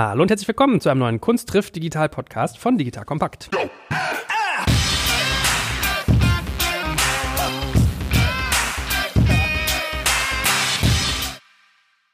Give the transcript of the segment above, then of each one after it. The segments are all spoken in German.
Hallo und herzlich willkommen zu einem neuen Kunst trifft Digital Podcast von Digital Kompakt.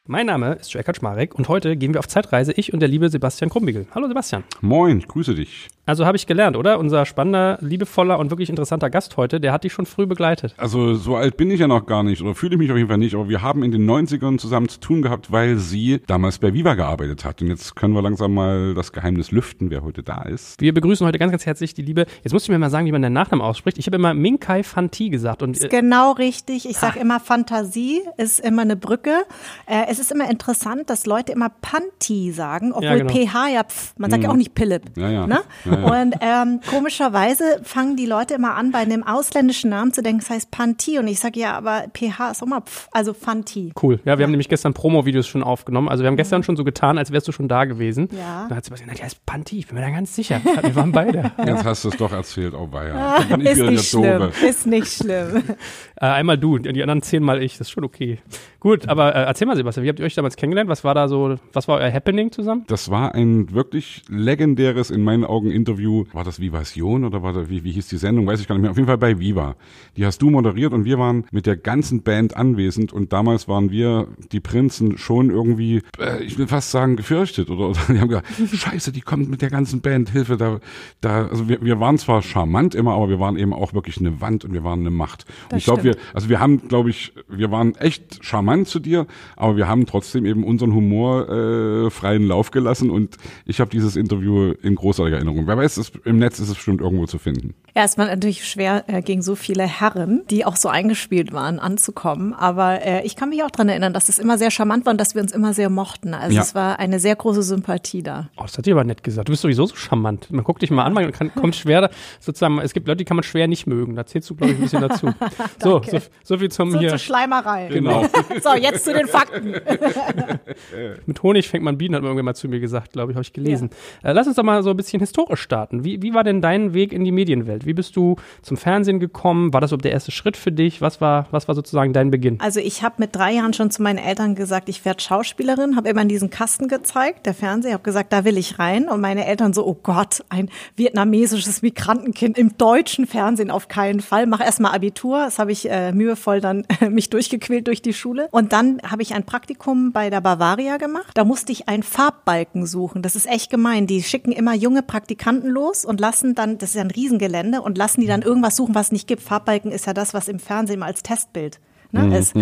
Mein Name ist Joel Kaczmarek und heute gehen wir auf Zeitreise, ich und der liebe Sebastian Krumbiegel. Hallo Sebastian. Moin, ich grüße dich. Also habe ich gelernt, oder? Unser spannender, liebevoller und wirklich interessanter Gast heute, der hat dich schon früh begleitet. Also so alt bin ich ja noch gar nicht oder fühle ich mich auf jeden Fall nicht, aber wir haben in den 90ern zusammen zu tun gehabt, weil sie damals bei Viva gearbeitet hat. Und jetzt können wir langsam mal das Geheimnis lüften, wer heute da ist. Wir begrüßen heute ganz, ganz herzlich die liebe, jetzt musst du mir mal sagen, wie man den Nachnamen ausspricht. Ich habe immer Minkai Fanti gesagt. Und, ist genau richtig. Ich sage immer Fantasie ist immer eine Brücke. Äh, es ist immer interessant, dass Leute immer Panti sagen, obwohl ja, genau. PH ja, pf, man sagt mhm. ja auch nicht Philipp. Ja, ja. Ne? ja, ja. Und ähm, komischerweise fangen die Leute immer an, bei einem ausländischen Namen zu denken, das heißt Panti. Und ich sage ja, aber PH ist auch mal pf, also Fanti. Cool. Ja, wir haben nämlich gestern Promo-Videos schon aufgenommen. Also wir haben gestern schon so getan, als wärst du schon da gewesen. Ja. Da hat Sebastian gesagt, ja, ist Panti, ich bin mir da ganz sicher. Wir waren beide. Jetzt hast du es doch erzählt, oh weia. Ja, ist, nicht schlimm. ist nicht schlimm. äh, einmal du, die anderen zehnmal ich, das ist schon okay. Gut, aber äh, erzähl mal, Sebastian, wie habt ihr euch damals kennengelernt? Was war da so, was war euer Happening zusammen? Das war ein wirklich legendäres, in meinen Augen, Interview. War das Vivasion oder war das, wie, wie hieß die Sendung? Weiß ich gar nicht mehr. Auf jeden Fall bei Viva. Die hast du moderiert und wir waren mit der ganzen Band anwesend und damals waren wir, die Prinzen, schon irgendwie, äh, ich will fast sagen, gefürchtet oder, oder die haben gesagt, scheiße, die kommt mit der ganzen Band, Hilfe, da, da, also wir, wir waren zwar charmant immer, aber wir waren eben auch wirklich eine Wand und wir waren eine Macht. Ich glaube, wir, also wir haben, glaube ich, wir waren echt charmant charmant zu dir, aber wir haben trotzdem eben unseren Humor äh, freien Lauf gelassen und ich habe dieses Interview in großartiger Erinnerung. Wer weiß, es, im Netz ist es bestimmt irgendwo zu finden. Ja, es war natürlich schwer, äh, gegen so viele Herren, die auch so eingespielt waren, anzukommen. Aber äh, ich kann mich auch dran erinnern, dass es immer sehr charmant war und dass wir uns immer sehr mochten. Also ja. es war eine sehr große Sympathie da. Oh, das hat dir aber nett gesagt. Du bist sowieso so charmant. Man guckt dich mal an, man kann, kommt schwer, sozusagen, es gibt Leute, die kann man schwer nicht mögen. Da zählst du, glaube ich, ein bisschen dazu. so, so, so, viel zum so hier. Zur Schleimerei. Genau. so, jetzt zu den Fakten. Mit Honig fängt man Bienen, hat man irgendwann mal zu mir gesagt, glaube ich, habe ich gelesen. Ja. Äh, lass uns doch mal so ein bisschen historisch starten. Wie, wie war denn dein Weg in die Medienwelt? Wie bist du zum Fernsehen gekommen? War das so der erste Schritt für dich? Was war, was war sozusagen dein Beginn? Also ich habe mit drei Jahren schon zu meinen Eltern gesagt, ich werde Schauspielerin, habe immer in diesen Kasten gezeigt, der Fernseher, habe gesagt, da will ich rein. Und meine Eltern so, oh Gott, ein vietnamesisches Migrantenkind im deutschen Fernsehen auf keinen Fall. Mach erst mal Abitur. Das habe ich äh, mühevoll dann äh, mich durchgequält durch die Schule. Und dann habe ich ein Praktikum bei der Bavaria gemacht. Da musste ich einen Farbbalken suchen. Das ist echt gemein. Die schicken immer junge Praktikanten los und lassen dann, das ist ja ein Riesengelände, und lassen die dann irgendwas suchen, was es nicht gibt. Farbbalken ist ja das, was im Fernsehen als Testbild ne, mhm. ist.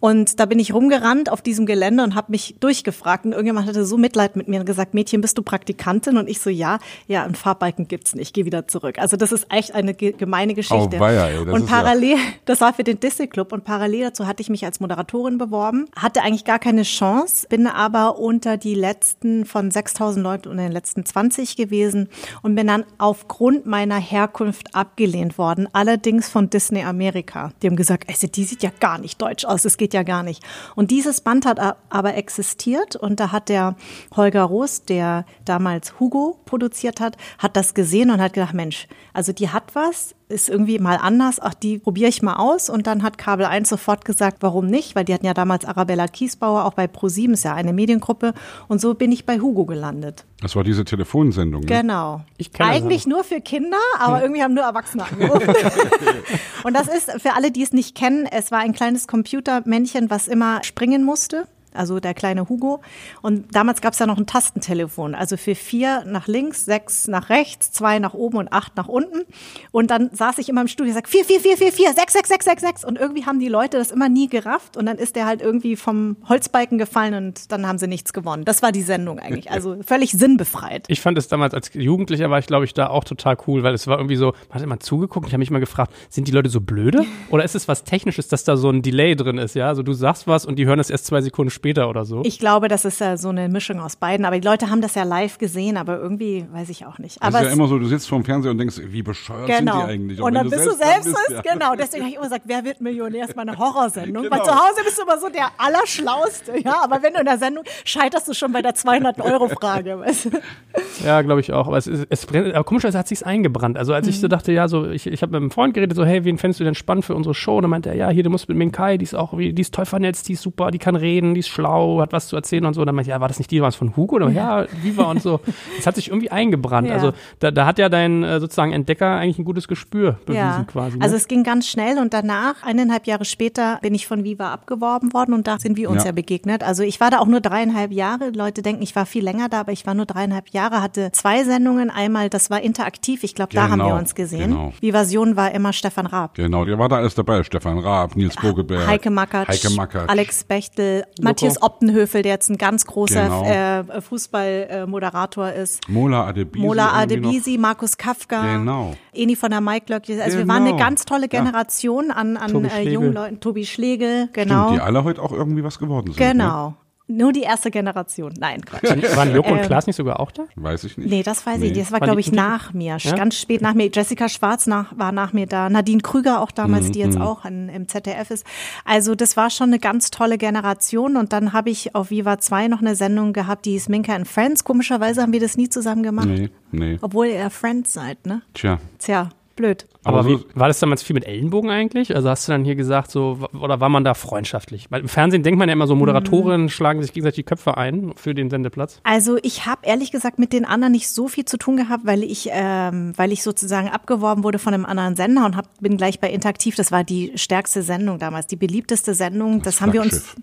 Und da bin ich rumgerannt auf diesem Gelände und habe mich durchgefragt und irgendjemand hatte so Mitleid mit mir und gesagt, Mädchen, bist du Praktikantin? Und ich so, ja, ja, ein Farbbalken gibt's nicht, geh wieder zurück. Also das ist echt eine gemeine Geschichte. Oh, weia, ey, und parallel, ja das war für den Disney Club und parallel dazu hatte ich mich als Moderatorin beworben, hatte eigentlich gar keine Chance, bin aber unter die letzten von 6000 Leuten unter den letzten 20 gewesen und bin dann aufgrund meiner Herkunft abgelehnt worden, allerdings von Disney Amerika. Die haben gesagt, also die sieht ja gar nicht deutsch aus, das geht ja gar nicht. Und dieses Band hat aber existiert und da hat der Holger Roos, der damals Hugo produziert hat, hat das gesehen und hat gedacht, Mensch, also die hat was, ist irgendwie mal anders, ach, die probiere ich mal aus. Und dann hat Kabel 1 sofort gesagt, warum nicht? Weil die hatten ja damals Arabella Kiesbauer, auch bei ProSieben, ist ja eine Mediengruppe. Und so bin ich bei Hugo gelandet. Das war diese Telefonsendung. Ne? Genau. Eigentlich nur für Kinder, aber irgendwie haben nur Erwachsene angerufen. und das ist für alle, die es nicht kennen, es war ein kleines Computermännchen, was immer springen musste also der kleine Hugo. Und damals gab es ja noch ein Tastentelefon, also für vier nach links, sechs nach rechts, zwei nach oben und acht nach unten. Und dann saß ich immer im Studio und gesagt, vier, vier, vier, vier, vier, sechs, sechs, sechs, sechs, sechs. Und irgendwie haben die Leute das immer nie gerafft und dann ist der halt irgendwie vom Holzbalken gefallen und dann haben sie nichts gewonnen. Das war die Sendung eigentlich, also völlig sinnbefreit. Ich fand es damals als Jugendlicher war ich, glaube ich, da auch total cool, weil es war irgendwie so, man hat immer zugeguckt, ich habe mich mal gefragt, sind die Leute so blöde? Oder ist es was Technisches, dass da so ein Delay drin ist, ja? Also du sagst was und die hören es erst zwei Sekunden später später oder so. Ich glaube, das ist ja so eine Mischung aus beiden. Aber die Leute haben das ja live gesehen, aber irgendwie weiß ich auch nicht. Aber das ist ja immer so, du sitzt vorm Fernseher und denkst, wie bescheuert genau. sind die eigentlich? Und, und dann bist du selbst, bist, ja. genau. Deswegen habe ich immer gesagt, wer wird Millionär? Ist mal eine Horrorsendung. Genau. Weil zu Hause bist du immer so der Allerschlauste. Ja, aber wenn du in der Sendung scheiterst du schon bei der 200-Euro-Frage. ja, glaube ich auch. Aber es ist, es brennt, aber komischerweise hat sich's eingebrannt. Also als mhm. ich so dachte, ja, so, ich, ich habe mit einem Freund geredet, so, hey, wen fändest du denn spannend für unsere Show? Und dann meinte er, ja, hier, du musst mit Minkai, die ist auch, die ist toll vernetzt, die ist super, die kann reden, die ist ist schlau, hat was zu erzählen und so. Und dann meinte ich, ja, war das nicht die, war es von Hugo? Oder ja, Viva und so. Das hat sich irgendwie eingebrannt. Ja. Also da, da hat ja dein äh, sozusagen Entdecker eigentlich ein gutes Gespür bewiesen Ja, quasi. Ne? also es ging ganz schnell und danach, eineinhalb Jahre später, bin ich von Viva abgeworben worden und da sind wir uns ja. Ja. begegnet. Also ich war da auch nur dreieinhalb Jahre. Leute denken, ich war viel länger da, aber ich war nur dreieinhalb Jahre, hatte zwei Sendungen. Einmal, das war interaktiv, ich glaube, da haben wir Genau, uns gesehen. genau. Vivasion war immer Stefan Raab. Genau, der war da alles dabei. Stefan Raab, Nils Bogeberg. Heike Mackert, Heike Mackert. Alex Bechtel, Matthias Optenhöfel, der jetzt ein ganz großer Genau. äh, Fußballmoderator ist. Mola Adebisi. Mola. Adebisi, Markus Kafka, Genau. Eni von der Glöckchen. Also wir waren eine Genau. ganz tolle Ja. Generation an, an äh, Schlegel. jungen Leuten. Tobi Schlegel, genau. Stimmt, die alle heute auch irgendwie was geworden sind. Ne? Nur die erste Generation. Nein, Quatsch. Waren Joko und Ähm, Klaas nicht sogar auch da? Weiß ich nicht. Nee, das weiß Nee. ich. Das war, glaube die- ich, nach mir. Ja? Ganz spät nach mir. Jessica Schwarz nach, war nach mir da. Nadine Krüger auch damals, die Mhm. jetzt auch an, im ZDF ist. Also das war schon eine ganz tolle Generation. Und dann habe ich auf Viva 2 noch eine Sendung gehabt, die hieß Minka and Friends. Komischerweise haben wir das nie zusammen gemacht. Nee, nee. Obwohl ihr Friends seid, ne? Tja. Tja, blöd. Aber, wie, war das damals viel mit Ellenbogen eigentlich? Also hast du dann hier gesagt, so, oder war man da freundschaftlich? Weil im Fernsehen denkt man ja immer so, Moderatorinnen schlagen sich gegenseitig die Köpfe ein für den Sendeplatz. Also ich habe ehrlich gesagt mit den anderen nicht so viel zu tun gehabt, weil ich, ähm, weil ich sozusagen abgeworben wurde von einem anderen Sender und hab, bin gleich bei Interaktiv. Das war die stärkste Sendung damals, die beliebteste Sendung. Das, Das haben wir uns.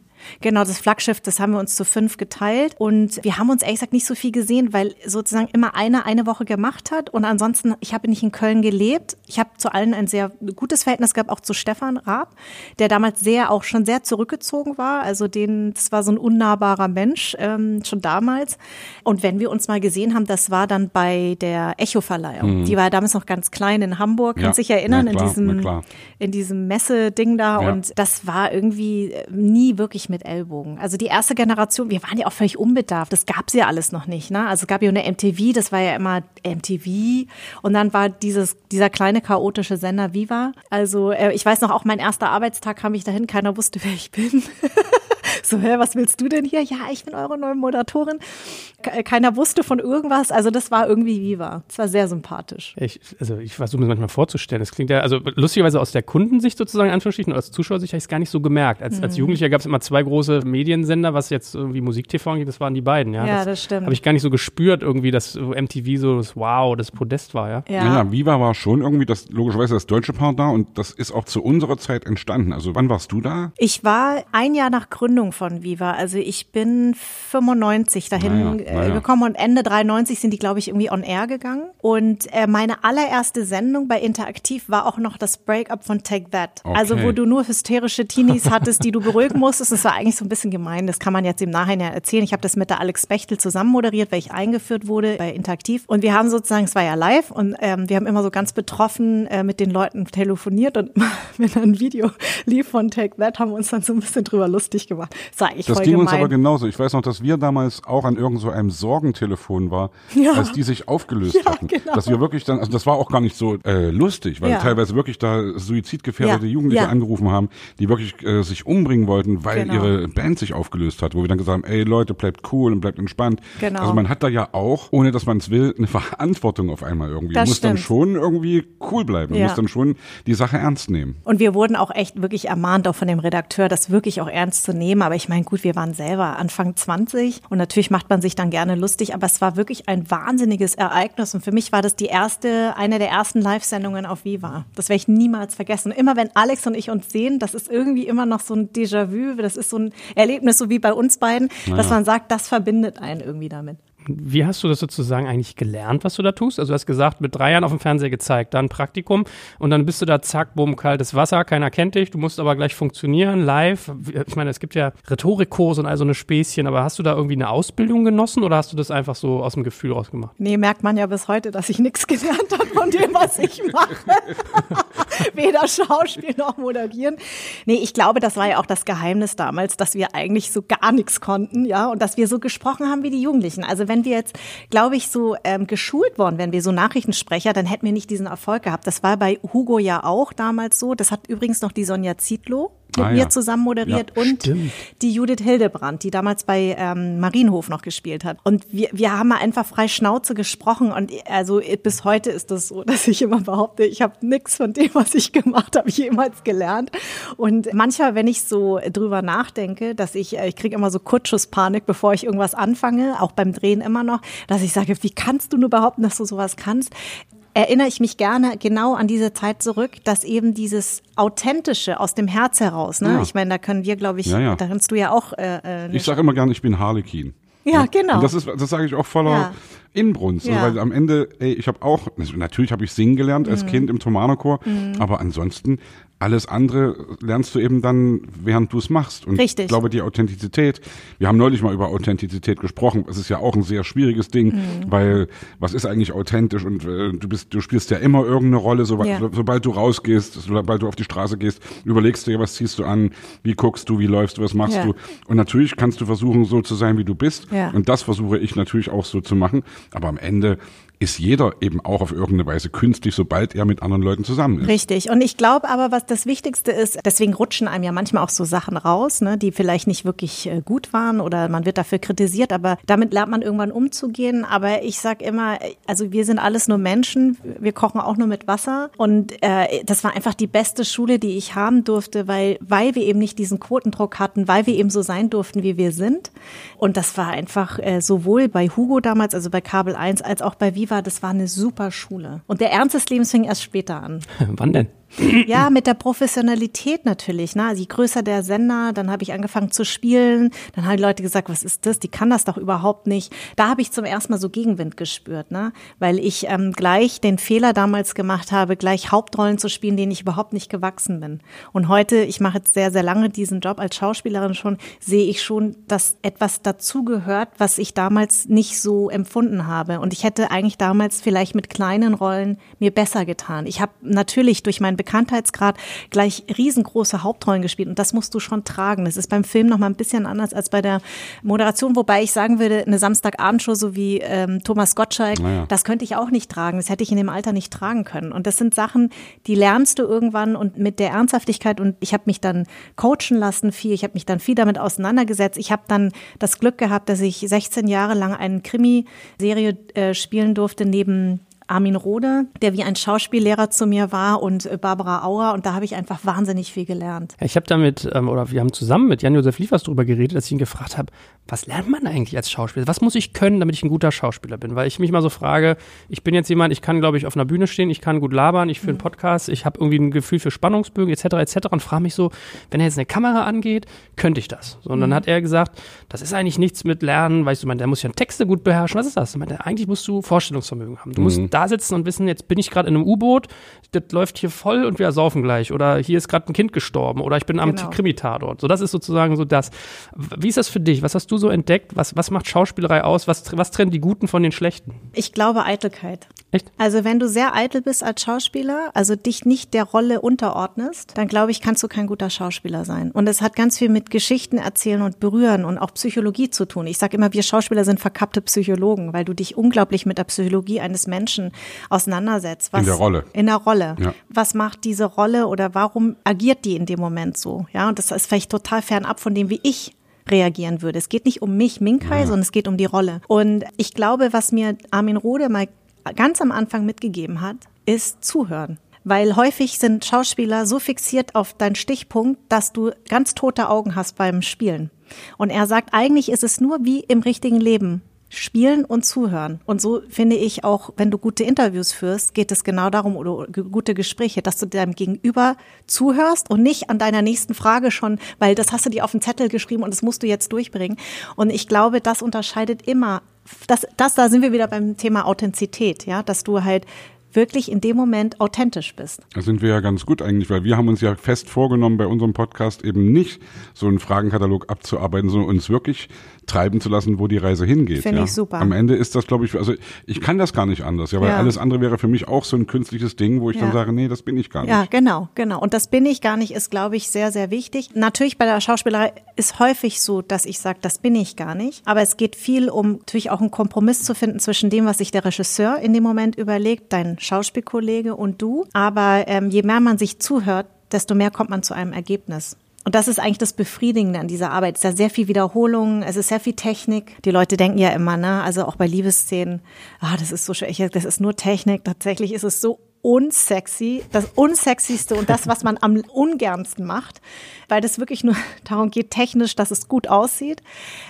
Genau, das Flaggschiff, das haben wir uns zu fünf geteilt und wir haben uns ehrlich gesagt nicht so viel gesehen, weil sozusagen immer einer eine Woche gemacht hat und ansonsten, ich habe nicht in Köln gelebt. Ich habe zu allen ein sehr gutes Verhältnis gehabt, auch zu Stefan Raab, der damals sehr, auch schon sehr zurückgezogen war. Also den, das war so ein unnahbarer Mensch, ähm, schon damals. Und wenn wir uns mal gesehen haben, das war dann bei der Echo-Verleihung. Die war damals noch ganz klein in Hamburg, Ja, kannst dich erinnern, klar, in diesem, in diesem Messe-Ding da Ja. und das war irgendwie äh, nie wirklich mit Ellbogen. Also die erste Generation, wir waren ja auch völlig unbedarft. Das gab's ja alles noch nicht. Ne? Also es gab ja eine MTV, das war ja immer MTV. Und dann war dieses, dieser kleine chaotische Sender Viva. Also äh, ich weiß noch, auch mein erster Arbeitstag kam ich dahin, keiner wusste, wer ich bin. So, hä, was willst du denn hier? Ja, ich bin eure neue Moderatorin. Ke- Keiner wusste von irgendwas. Also das war irgendwie Viva. Das war sehr sympathisch. Ich, also ich versuche mir das manchmal vorzustellen. Das klingt ja, also lustigerweise aus der Kundensicht sozusagen, Anführungsstrichen, oder als Zuschauersicht habe ich es gar nicht so gemerkt. Als, Mhm. als Jugendlicher gab es immer zwei große Mediensender, was jetzt irgendwie Musik-TV angeht, das waren die beiden, ja. Ja, das stimmt. Habe ich gar nicht so gespürt irgendwie, dass so MTV so das Wow, das Podest war, ja. Ja. Naja, Viva war schon irgendwie das, logischerweise das deutsche Paar da und das ist auch zu unserer Zeit entstanden. Also wann warst du da? Ich war ein Jahr nach Gründung von Viva. Also ich bin 95 dahin Naja, äh, naja. gekommen und Ende 93 sind die, glaube ich, irgendwie on air gegangen. Und äh, meine allererste Sendung bei Interaktiv war auch noch das Breakup von Take That. Okay. Also wo du nur hysterische Teenies hattest, die du beruhigen musstest. Das war eigentlich so ein bisschen gemein. Das kann man jetzt im Nachhinein erzählen. Ich habe das mit der Alex Bechtel zusammen moderiert, weil ich eingeführt wurde bei Interaktiv. Und wir haben sozusagen, es war ja live und ähm, wir haben immer so ganz betroffen äh, mit den Leuten telefoniert und wenn dann ein Video lief von Take That, haben wir uns dann so ein bisschen drüber lustig gemacht. Das war eigentlich Das voll ging gemein. uns aber genauso. Ich weiß noch, dass wir damals auch an irgend so einem Sorgentelefon war, Ja. als die sich aufgelöst Ja, hatten. genau. Dass wir wirklich dann, also das war auch gar nicht so äh, lustig, weil Ja. teilweise wirklich da suizidgefährdete Jugendliche angerufen haben, die wirklich äh, sich umbringen wollten, weil Genau. Ihre Band sich aufgelöst hat, wo wir dann gesagt haben, ey Leute, bleibt cool und bleibt entspannt. Genau. Also man hat da ja auch, ohne dass man es will, eine Verantwortung auf einmal irgendwie. Das Man muss dann stimmt. schon irgendwie cool bleiben. Man Ja. muss dann schon die Sache ernst nehmen. Und wir wurden auch echt wirklich ermahnt, auch von dem Redakteur, das wirklich auch ernst zu nehmen. Aber ich meine, gut, wir waren selber Anfang 20 und natürlich macht man sich dann gerne lustig, aber es war wirklich ein wahnsinniges Ereignis. Und für mich war das die erste, eine der ersten Live-Sendungen auf Viva. Das werde ich niemals vergessen. Immer wenn Alex und ich uns sehen, das ist irgendwie immer noch so ein Déjà-vu, das ist so ein Erlebnis, so wie bei uns beiden, dass man sagt, das verbindet einen irgendwie damit. Wie hast du das sozusagen eigentlich gelernt, was du da tust? Also du hast gesagt, mit drei Jahren auf dem Fernseher gezeigt, dann Praktikum und dann bist du da, zack, bumm, kaltes Wasser, keiner kennt dich, du musst aber gleich funktionieren, live. Ich meine, es gibt ja Rhetorikkurse und all so eine Späßchen, aber hast du da irgendwie eine Ausbildung genossen oder hast du das einfach so aus dem Gefühl rausgemacht? Nee, merkt man ja bis heute, dass ich nichts gelernt habe von dem, was ich mache. Weder Schauspiel noch moderieren. Nee, ich glaube, das war ja auch das Geheimnis damals, dass wir eigentlich so gar nichts konnten, ja, und dass wir so gesprochen haben wie die Jugendlichen. Also wenn wir jetzt, glaube ich, so ähm, geschult worden, wenn wir so Nachrichtensprecher, dann hätten wir nicht diesen Erfolg gehabt. Das war bei Hugo ja auch damals so. Das hat übrigens noch die Sonja Zietlow mit Ah, mir ja. zusammen moderiert Ja, und stimmt. die Judith Hildebrand, die damals bei ähm, Marienhof noch gespielt hat. Und wir, wir haben mal einfach frei Schnauze gesprochen und also bis heute ist das so, dass ich immer behaupte, ich habe nichts von dem, was ich gemacht habe, jemals gelernt. Und manchmal, wenn ich so drüber nachdenke, dass ich, äh, ich kriege immer so Kurzschusspanik, bevor ich irgendwas anfange, auch beim Drehen immer noch, dass ich sage, wie kannst du nur behaupten, dass du sowas kannst? Erinnere ich mich gerne genau an diese Zeit zurück, dass eben dieses Authentische aus dem Herz heraus, ne? Ja. Ich meine, da können wir, glaube ich, Ja, ja. da kannst du ja auch äh, äh, Ich sage immer gerne, ich bin Harlekin. Ja, genau. Und das ist, das sage ich auch voller Ja. Inbrunst, Ja. weil am Ende, ey, ich habe auch, natürlich habe ich singen gelernt Mhm. als Kind im Thomanerchor, aber ansonsten alles andere lernst du eben dann, während du es machst. Und Richtig. ich glaube, die Authentizität, wir haben neulich mal über Authentizität gesprochen, es ist ja auch ein sehr schwieriges Ding, Mhm. weil was ist eigentlich authentisch und äh, du bist, du spielst ja immer irgendeine Rolle, so, Ja. so, sobald du rausgehst, sobald du auf die Straße gehst, überlegst du dir, was ziehst du an, wie guckst du, wie läufst du, was machst Ja. du. Und natürlich kannst du versuchen, so zu sein, wie du bist. Ja. Und das versuche ich natürlich auch so zu machen. Aber am Ende ist jeder eben auch auf irgendeine Weise künstlich, sobald er mit anderen Leuten zusammen ist. Richtig. Und ich glaube aber, was das Wichtigste ist, deswegen rutschen einem ja manchmal auch so Sachen raus, ne, die vielleicht nicht wirklich äh, gut waren oder man wird dafür kritisiert, aber damit lernt man irgendwann umzugehen. Aber ich sag immer, also wir sind alles nur Menschen, wir kochen auch nur mit Wasser. Und äh, das war einfach die beste Schule, die ich haben durfte, weil, weil wir eben nicht diesen Quotendruck hatten, weil wir eben so sein durften, wie wir sind. Und das war einfach äh, sowohl bei Hugo damals, also bei Kabel 1, als auch bei Viva, das war eine super Schule. Und der Ernst des Lebens fing erst später an. Wann denn? Ja, mit der Professionalität natürlich. Ne? Also je größer der Sender, dann habe ich angefangen zu spielen. Dann haben die Leute gesagt, was ist das? Die kann das doch überhaupt nicht. Da habe ich zum ersten Mal so Gegenwind gespürt, ne? weil ich ähm, gleich den Fehler damals gemacht habe, gleich Hauptrollen zu spielen, denen ich überhaupt nicht gewachsen bin. Und heute, ich mache jetzt sehr, sehr lange diesen Job als Schauspielerin schon, sehe ich schon, dass etwas dazugehört, was ich damals nicht so empfunden habe. Und ich hätte eigentlich damals vielleicht mit kleinen Rollen mir besser getan. Ich habe natürlich durch meinen Bekanntheitsgrad gleich riesengroße Hauptrollen gespielt und das musst du schon tragen. Das ist beim Film noch mal ein bisschen anders als bei der Moderation, wobei ich sagen würde, eine Samstagabendshow so wie ähm, Thomas Gottschalk, Naja. das könnte ich auch nicht tragen. Das hätte ich in dem Alter nicht tragen können. Und das sind Sachen, die lernst du irgendwann und mit der Ernsthaftigkeit und ich habe mich dann coachen lassen viel. Ich habe mich dann viel damit auseinandergesetzt. Ich habe dann das Glück gehabt, dass ich 16 Jahre lang eine Krimiserie äh, spielen durfte neben Armin Rohde, der wie ein Schauspiellehrer zu mir war und äh, Barbara Auer und da habe ich einfach wahnsinnig viel gelernt. Ich habe damit, ähm, oder wir haben zusammen mit Jan-Josef Liefers darüber geredet, dass ich ihn gefragt habe, was lernt man eigentlich als Schauspieler? Was muss ich können, damit ich ein guter Schauspieler bin? Weil ich mich mal so frage, ich bin jetzt jemand, ich kann, glaube ich, auf einer Bühne stehen, ich kann gut labern, ich führe einen Podcast, ich habe irgendwie ein Gefühl für Spannungsbögen etc. etc. und frage mich so, wenn er jetzt eine Kamera angeht, könnte ich das? So, und dann hat er gesagt, das ist eigentlich nichts mit Lernen, weißt du, man, der muss ja Texte gut beherrschen. Was ist das? Ich meinte, eigentlich musst du Vorstellungsvermögen haben. Du musst da sitzen und wissen, jetzt bin ich gerade in einem U-Boot, das läuft hier voll und wir saufen gleich. Oder hier ist gerade ein Kind gestorben oder ich bin am Genau. Krimi-Tatort. So, das ist sozusagen so das. Wie ist das für dich? Was hast du so entdeckt? Was, was macht Schauspielerei aus? Was, was trennt die Guten von den Schlechten? Ich glaube Eitelkeit. Echt? Also wenn du sehr eitel bist als Schauspieler, also dich nicht der Rolle unterordnest, dann glaube ich, kannst du kein guter Schauspieler sein. Und es hat ganz viel mit Geschichten erzählen und berühren und auch Psychologie zu tun. Ich sage immer, wir Schauspieler sind verkappte Psychologen, weil du dich unglaublich mit der Psychologie eines Menschen auseinandersetzt. Was, In der Rolle. In der Rolle. Ja. Was macht diese Rolle oder warum agiert die in dem Moment so? Ja, und das ist vielleicht total fernab von dem, wie ich reagieren würde. Es geht nicht um mich, Minkai, sondern es geht um die Rolle. Und ich glaube, was mir Armin Rohde mal ganz am Anfang mitgegeben hat, ist zuhören. Weil häufig sind Schauspieler so fixiert auf deinen Stichpunkt, dass du ganz tote Augen hast beim Spielen. Und er sagt, eigentlich ist es nur wie im richtigen Leben. Spielen und zuhören. Und so finde ich auch, wenn du gute Interviews führst, geht es genau darum, oder gute Gespräche, dass du deinem Gegenüber zuhörst und nicht an deiner nächsten Frage schon, weil das hast du dir auf den Zettel geschrieben und das musst du jetzt durchbringen. Und ich glaube, das unterscheidet immer, das, das, da sind wir wieder beim Thema Authentizität, ja, dass du halt wirklich in dem Moment authentisch bist. Da sind wir ja ganz gut eigentlich, weil wir haben uns ja fest vorgenommen, bei unserem Podcast eben nicht so einen Fragenkatalog abzuarbeiten, sondern uns wirklich treiben zu lassen, wo die Reise hingeht. Finde ja. ich super. Am Ende ist das, glaube ich, also ich kann das gar nicht anders, ja, weil Ja. alles andere wäre für mich auch so ein künstliches Ding, wo ich dann Ja. sage, nee, das bin ich gar nicht. Ja, genau, genau. Und das bin ich gar nicht, ist, glaube ich, sehr, sehr wichtig. Natürlich bei der Schauspielerei ist häufig so, dass ich sage, das bin ich gar nicht. Aber es geht viel um natürlich auch einen Kompromiss zu finden zwischen dem, was sich der Regisseur in dem Moment überlegt, dein Schauspielkollege und du. Aber ähm, je mehr man sich zuhört, desto mehr kommt man zu einem Ergebnis. Und das ist eigentlich das Befriedigende an dieser Arbeit. Es ist ja sehr viel Wiederholung, es ist sehr viel Technik. Die Leute denken ja immer, ne, also auch bei Liebesszenen, ah, das ist so schön, das ist nur Technik. Tatsächlich ist es so unsexy, das unsexyste und das, was man am ungernsten macht, weil das wirklich nur darum geht, technisch, dass es gut aussieht,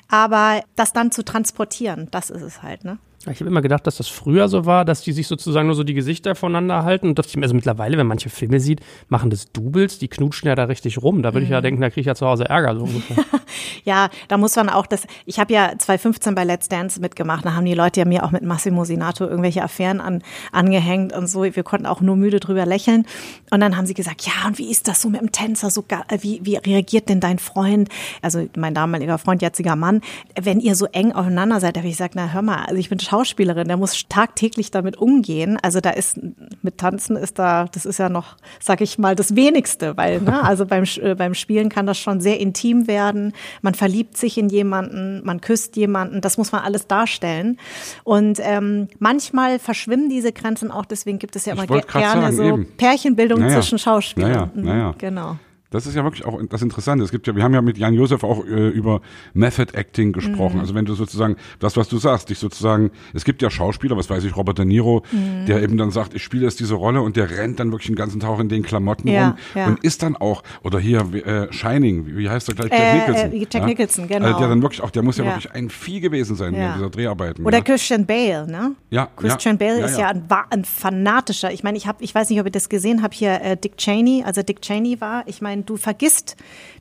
aber das dann zu transportieren, das ist es halt, ne? Ich habe immer gedacht, dass das früher so war, dass die sich sozusagen nur so die Gesichter voneinander halten. Und dass ich, also mittlerweile, wenn manche Filme sieht, machen das Doubles, die knutschen ja da richtig rum. Da würde ich ja mhm. denken, da kriege ich ja zu Hause Ärger. So ja, da muss man auch das. Ich habe ja 2015 bei Let's Dance mitgemacht. Da haben die Leute ja mir auch mit Massimo Sinato irgendwelche Affären an, angehängt und so. Wir konnten auch nur müde drüber lächeln. Und dann haben sie gesagt, ja, und wie ist das so mit dem Tänzer? So, wie, wie reagiert denn dein Freund? Also mein damaliger Freund, jetziger Mann, wenn ihr so eng aufeinander seid, da habe ich gesagt, na hör mal, also ich bin Schauspielerin, der muss tagtäglich damit umgehen. Also da ist mit Tanzen ist da, das ist ja noch, sag ich mal, das wenigste, weil ne, also beim äh, beim Spielen kann das schon sehr intim werden. Man verliebt sich in jemanden, man küsst jemanden, das muss man alles darstellen. Und ähm, manchmal verschwimmen diese Grenzen auch. Deswegen gibt es ja immer gerne sagen, so eben. Pärchenbildung naja. zwischen Schauspielern. Naja, naja. Genau. Das ist ja wirklich auch das Interessante. Es gibt ja, wir haben ja mit Jan Josef auch äh, über Method Acting gesprochen. Mhm. Also wenn du sozusagen das, was du sagst, dich sozusagen, es gibt ja Schauspieler, was weiß ich, Robert De Niro, mhm. der eben dann sagt, ich spiele jetzt diese Rolle und der rennt dann wirklich den ganzen Tag in den Klamotten ja, rum ja. und ist dann auch, oder hier äh, Shining, wie, heißt der gleich? Jack äh, Nicholson. Äh, Jack ja? Nicholson, genau. Also der dann wirklich auch, der muss ja, wirklich ein Vieh gewesen sein in dieser Dreharbeiten. Oder Christian Bale, ne? Ja. Christian Bale ist ja, ein, ein, fanatischer. Ich meine, ich habe, ich weiß nicht, ob ihr das gesehen habt, hier äh, Dick Cheney, also Dick Cheney war, ich meine, du vergisst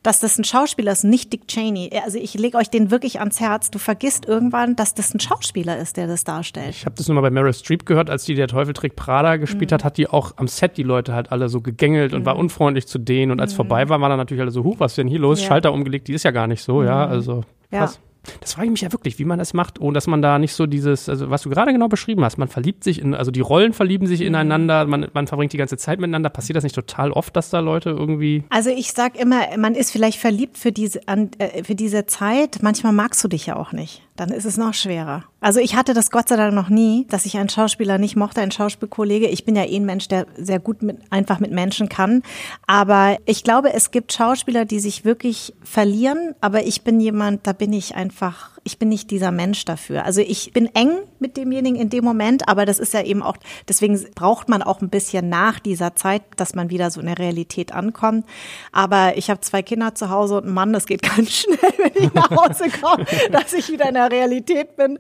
dass das ein Schauspieler ist, nicht Dick Cheney. Also ich lege euch den wirklich ans Herz. Du vergisst irgendwann, dass das ein Schauspieler ist, der das darstellt. Ich habe das nur mal bei Meryl Streep gehört, als die der Teufel trägt Prada gespielt mhm. hat, hat die auch am Set die Leute halt alle so gegängelt und mhm. war unfreundlich zu denen. Und als mhm. vorbei war, war dann natürlich alle so, huch, was ist denn hier los? Ja. Schalter umgelegt, die ist ja gar nicht so, ja, mhm. also krass. Ja. Das frage ich mich ja wirklich, wie man das macht, ohne dass man da nicht so dieses, also was du gerade genau beschrieben hast, man verliebt sich in, also die Rollen verlieben sich ineinander, man, man verbringt die ganze Zeit miteinander. Passiert das nicht total oft, dass da Leute irgendwie. Also ich sag immer, man ist vielleicht verliebt für diese, an, äh, für diese Zeit. Manchmal magst du dich ja auch nicht. Dann ist es noch schwerer. Also ich hatte das Gott sei Dank noch nie, dass ich einen Schauspieler nicht mochte, einen Schauspielkollege. Ich bin ja eh ein Mensch, der sehr gut mit, einfach mit Menschen kann. Aber ich glaube, es gibt Schauspieler, die sich wirklich verlieren. Aber ich bin jemand, da bin ich einfach ich bin nicht dieser Mensch dafür. Also ich bin eng mit demjenigen in dem Moment, aber das ist ja eben auch, deswegen braucht man auch ein bisschen nach dieser Zeit, dass man wieder so in der Realität ankommt. Aber ich habe zwei Kinder zu Hause und einen Mann, das geht ganz schnell, wenn ich nach Hause komme, dass ich wieder in der Realität bin.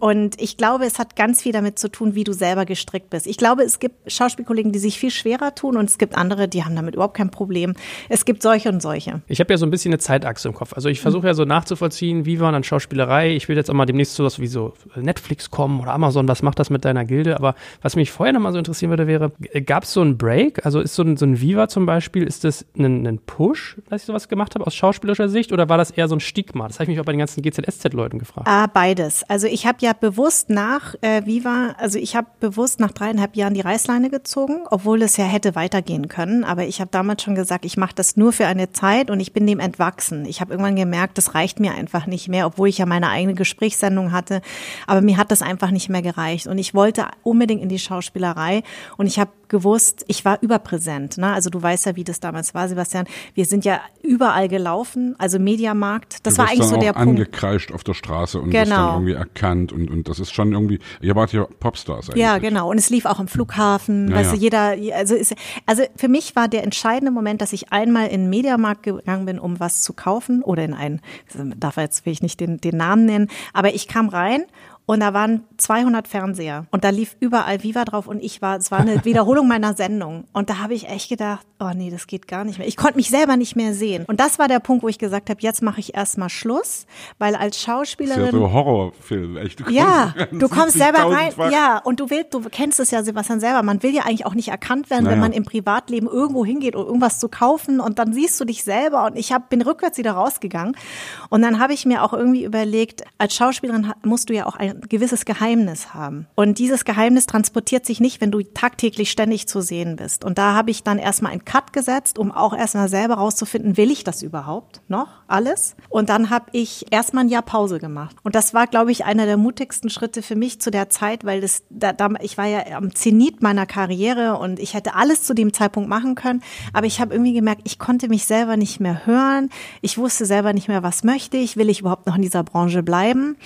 Und ich glaube, es hat ganz viel damit zu tun, wie du selber gestrickt bist. Ich glaube, es gibt Schauspielkollegen, die sich viel schwerer tun und es gibt andere, die haben damit überhaupt kein Problem. Es gibt solche und solche. Ich habe ja so ein bisschen eine Zeitachse im Kopf. Also ich versuche ja so nachzuvollziehen, wie waren dann Schauspieler Spielerei. Ich will jetzt auch mal demnächst sowas wie so Netflix kommen oder Amazon, was macht das mit deiner Gilde? Aber was mich vorher nochmal so interessieren würde, wäre, gab es so einen Break? Also ist so ein, so ein Viva zum Beispiel, ist das ein, ein Push, dass ich sowas gemacht habe aus schauspielerischer Sicht oder war das eher so ein Stigma? Das habe ich mich auch bei den ganzen GZSZ-Leuten gefragt. Ah, beides. Also ich habe ja bewusst nach äh, Viva, also ich habe bewusst nach dreieinhalb Jahren die Reißleine gezogen, obwohl es ja hätte weitergehen können. Aber ich habe damals schon gesagt, ich mache das nur für eine Zeit und ich bin dem entwachsen. Ich habe irgendwann gemerkt, das reicht mir einfach nicht mehr, obwohl ich ja meine eigene Gesprächssendung hatte. Aber mir hat das einfach nicht mehr gereicht. Und ich wollte unbedingt in die Schauspielerei. Und ich habe gewusst, ich war überpräsent. Ne? Also du weißt ja, wie das damals war, Sebastian. Wir sind ja überall gelaufen, also Mediamarkt. Das du war eigentlich so der Punkt. angekreischt auf der Straße und genau. dann irgendwie erkannt und, und das ist schon irgendwie, ihr wart ja Popstars eigentlich. Ja, genau. Und es lief auch am Flughafen. Ja, weißt du, jeder, also, ist, also für mich war der entscheidende Moment, dass ich einmal in den Mediamarkt gegangen bin, um was zu kaufen oder in einen, darf jetzt will ich nicht den, den Namen nennen, aber ich kam rein und da waren 200 Fernseher und da lief überall Viva drauf und ich war, es war eine Wiederholung meiner Sendung. Und da habe ich echt gedacht, oh nee, das geht gar nicht mehr. Ich konnte mich selber nicht mehr sehen. Und das war der Punkt, wo ich gesagt habe, jetzt mache ich erstmal Schluss, weil als Schauspielerin. Das ist ja so Horrorfilm, echt. Du ja, du kommst selber rein. Ja, und du willst, du kennst es ja, Sebastian, selber. Man will ja eigentlich auch nicht erkannt werden, naja. wenn man im Privatleben irgendwo hingeht, um irgendwas zu kaufen und dann siehst du dich selber. Und ich hab, bin rückwärts wieder rausgegangen. Und dann habe ich mir auch irgendwie überlegt, als Schauspielerin musst du ja auch ein ein gewisses Geheimnis haben. Und dieses Geheimnis transportiert sich nicht, wenn du tagtäglich ständig zu sehen bist. Und da habe ich dann erstmal einen Cut gesetzt, um auch erstmal selber rauszufinden, will ich das überhaupt noch? Alles. Und dann habe ich erstmal ein Jahr Pause gemacht. Und das war, glaube ich, einer der mutigsten Schritte für mich zu der Zeit, weil das, da, da, ich war ja am Zenit meiner Karriere und ich hätte alles zu dem Zeitpunkt machen können. Aber ich habe irgendwie gemerkt, ich konnte mich selber nicht mehr hören. Ich wusste selber nicht mehr, was möchte ich. Will ich überhaupt noch in dieser Branche bleiben?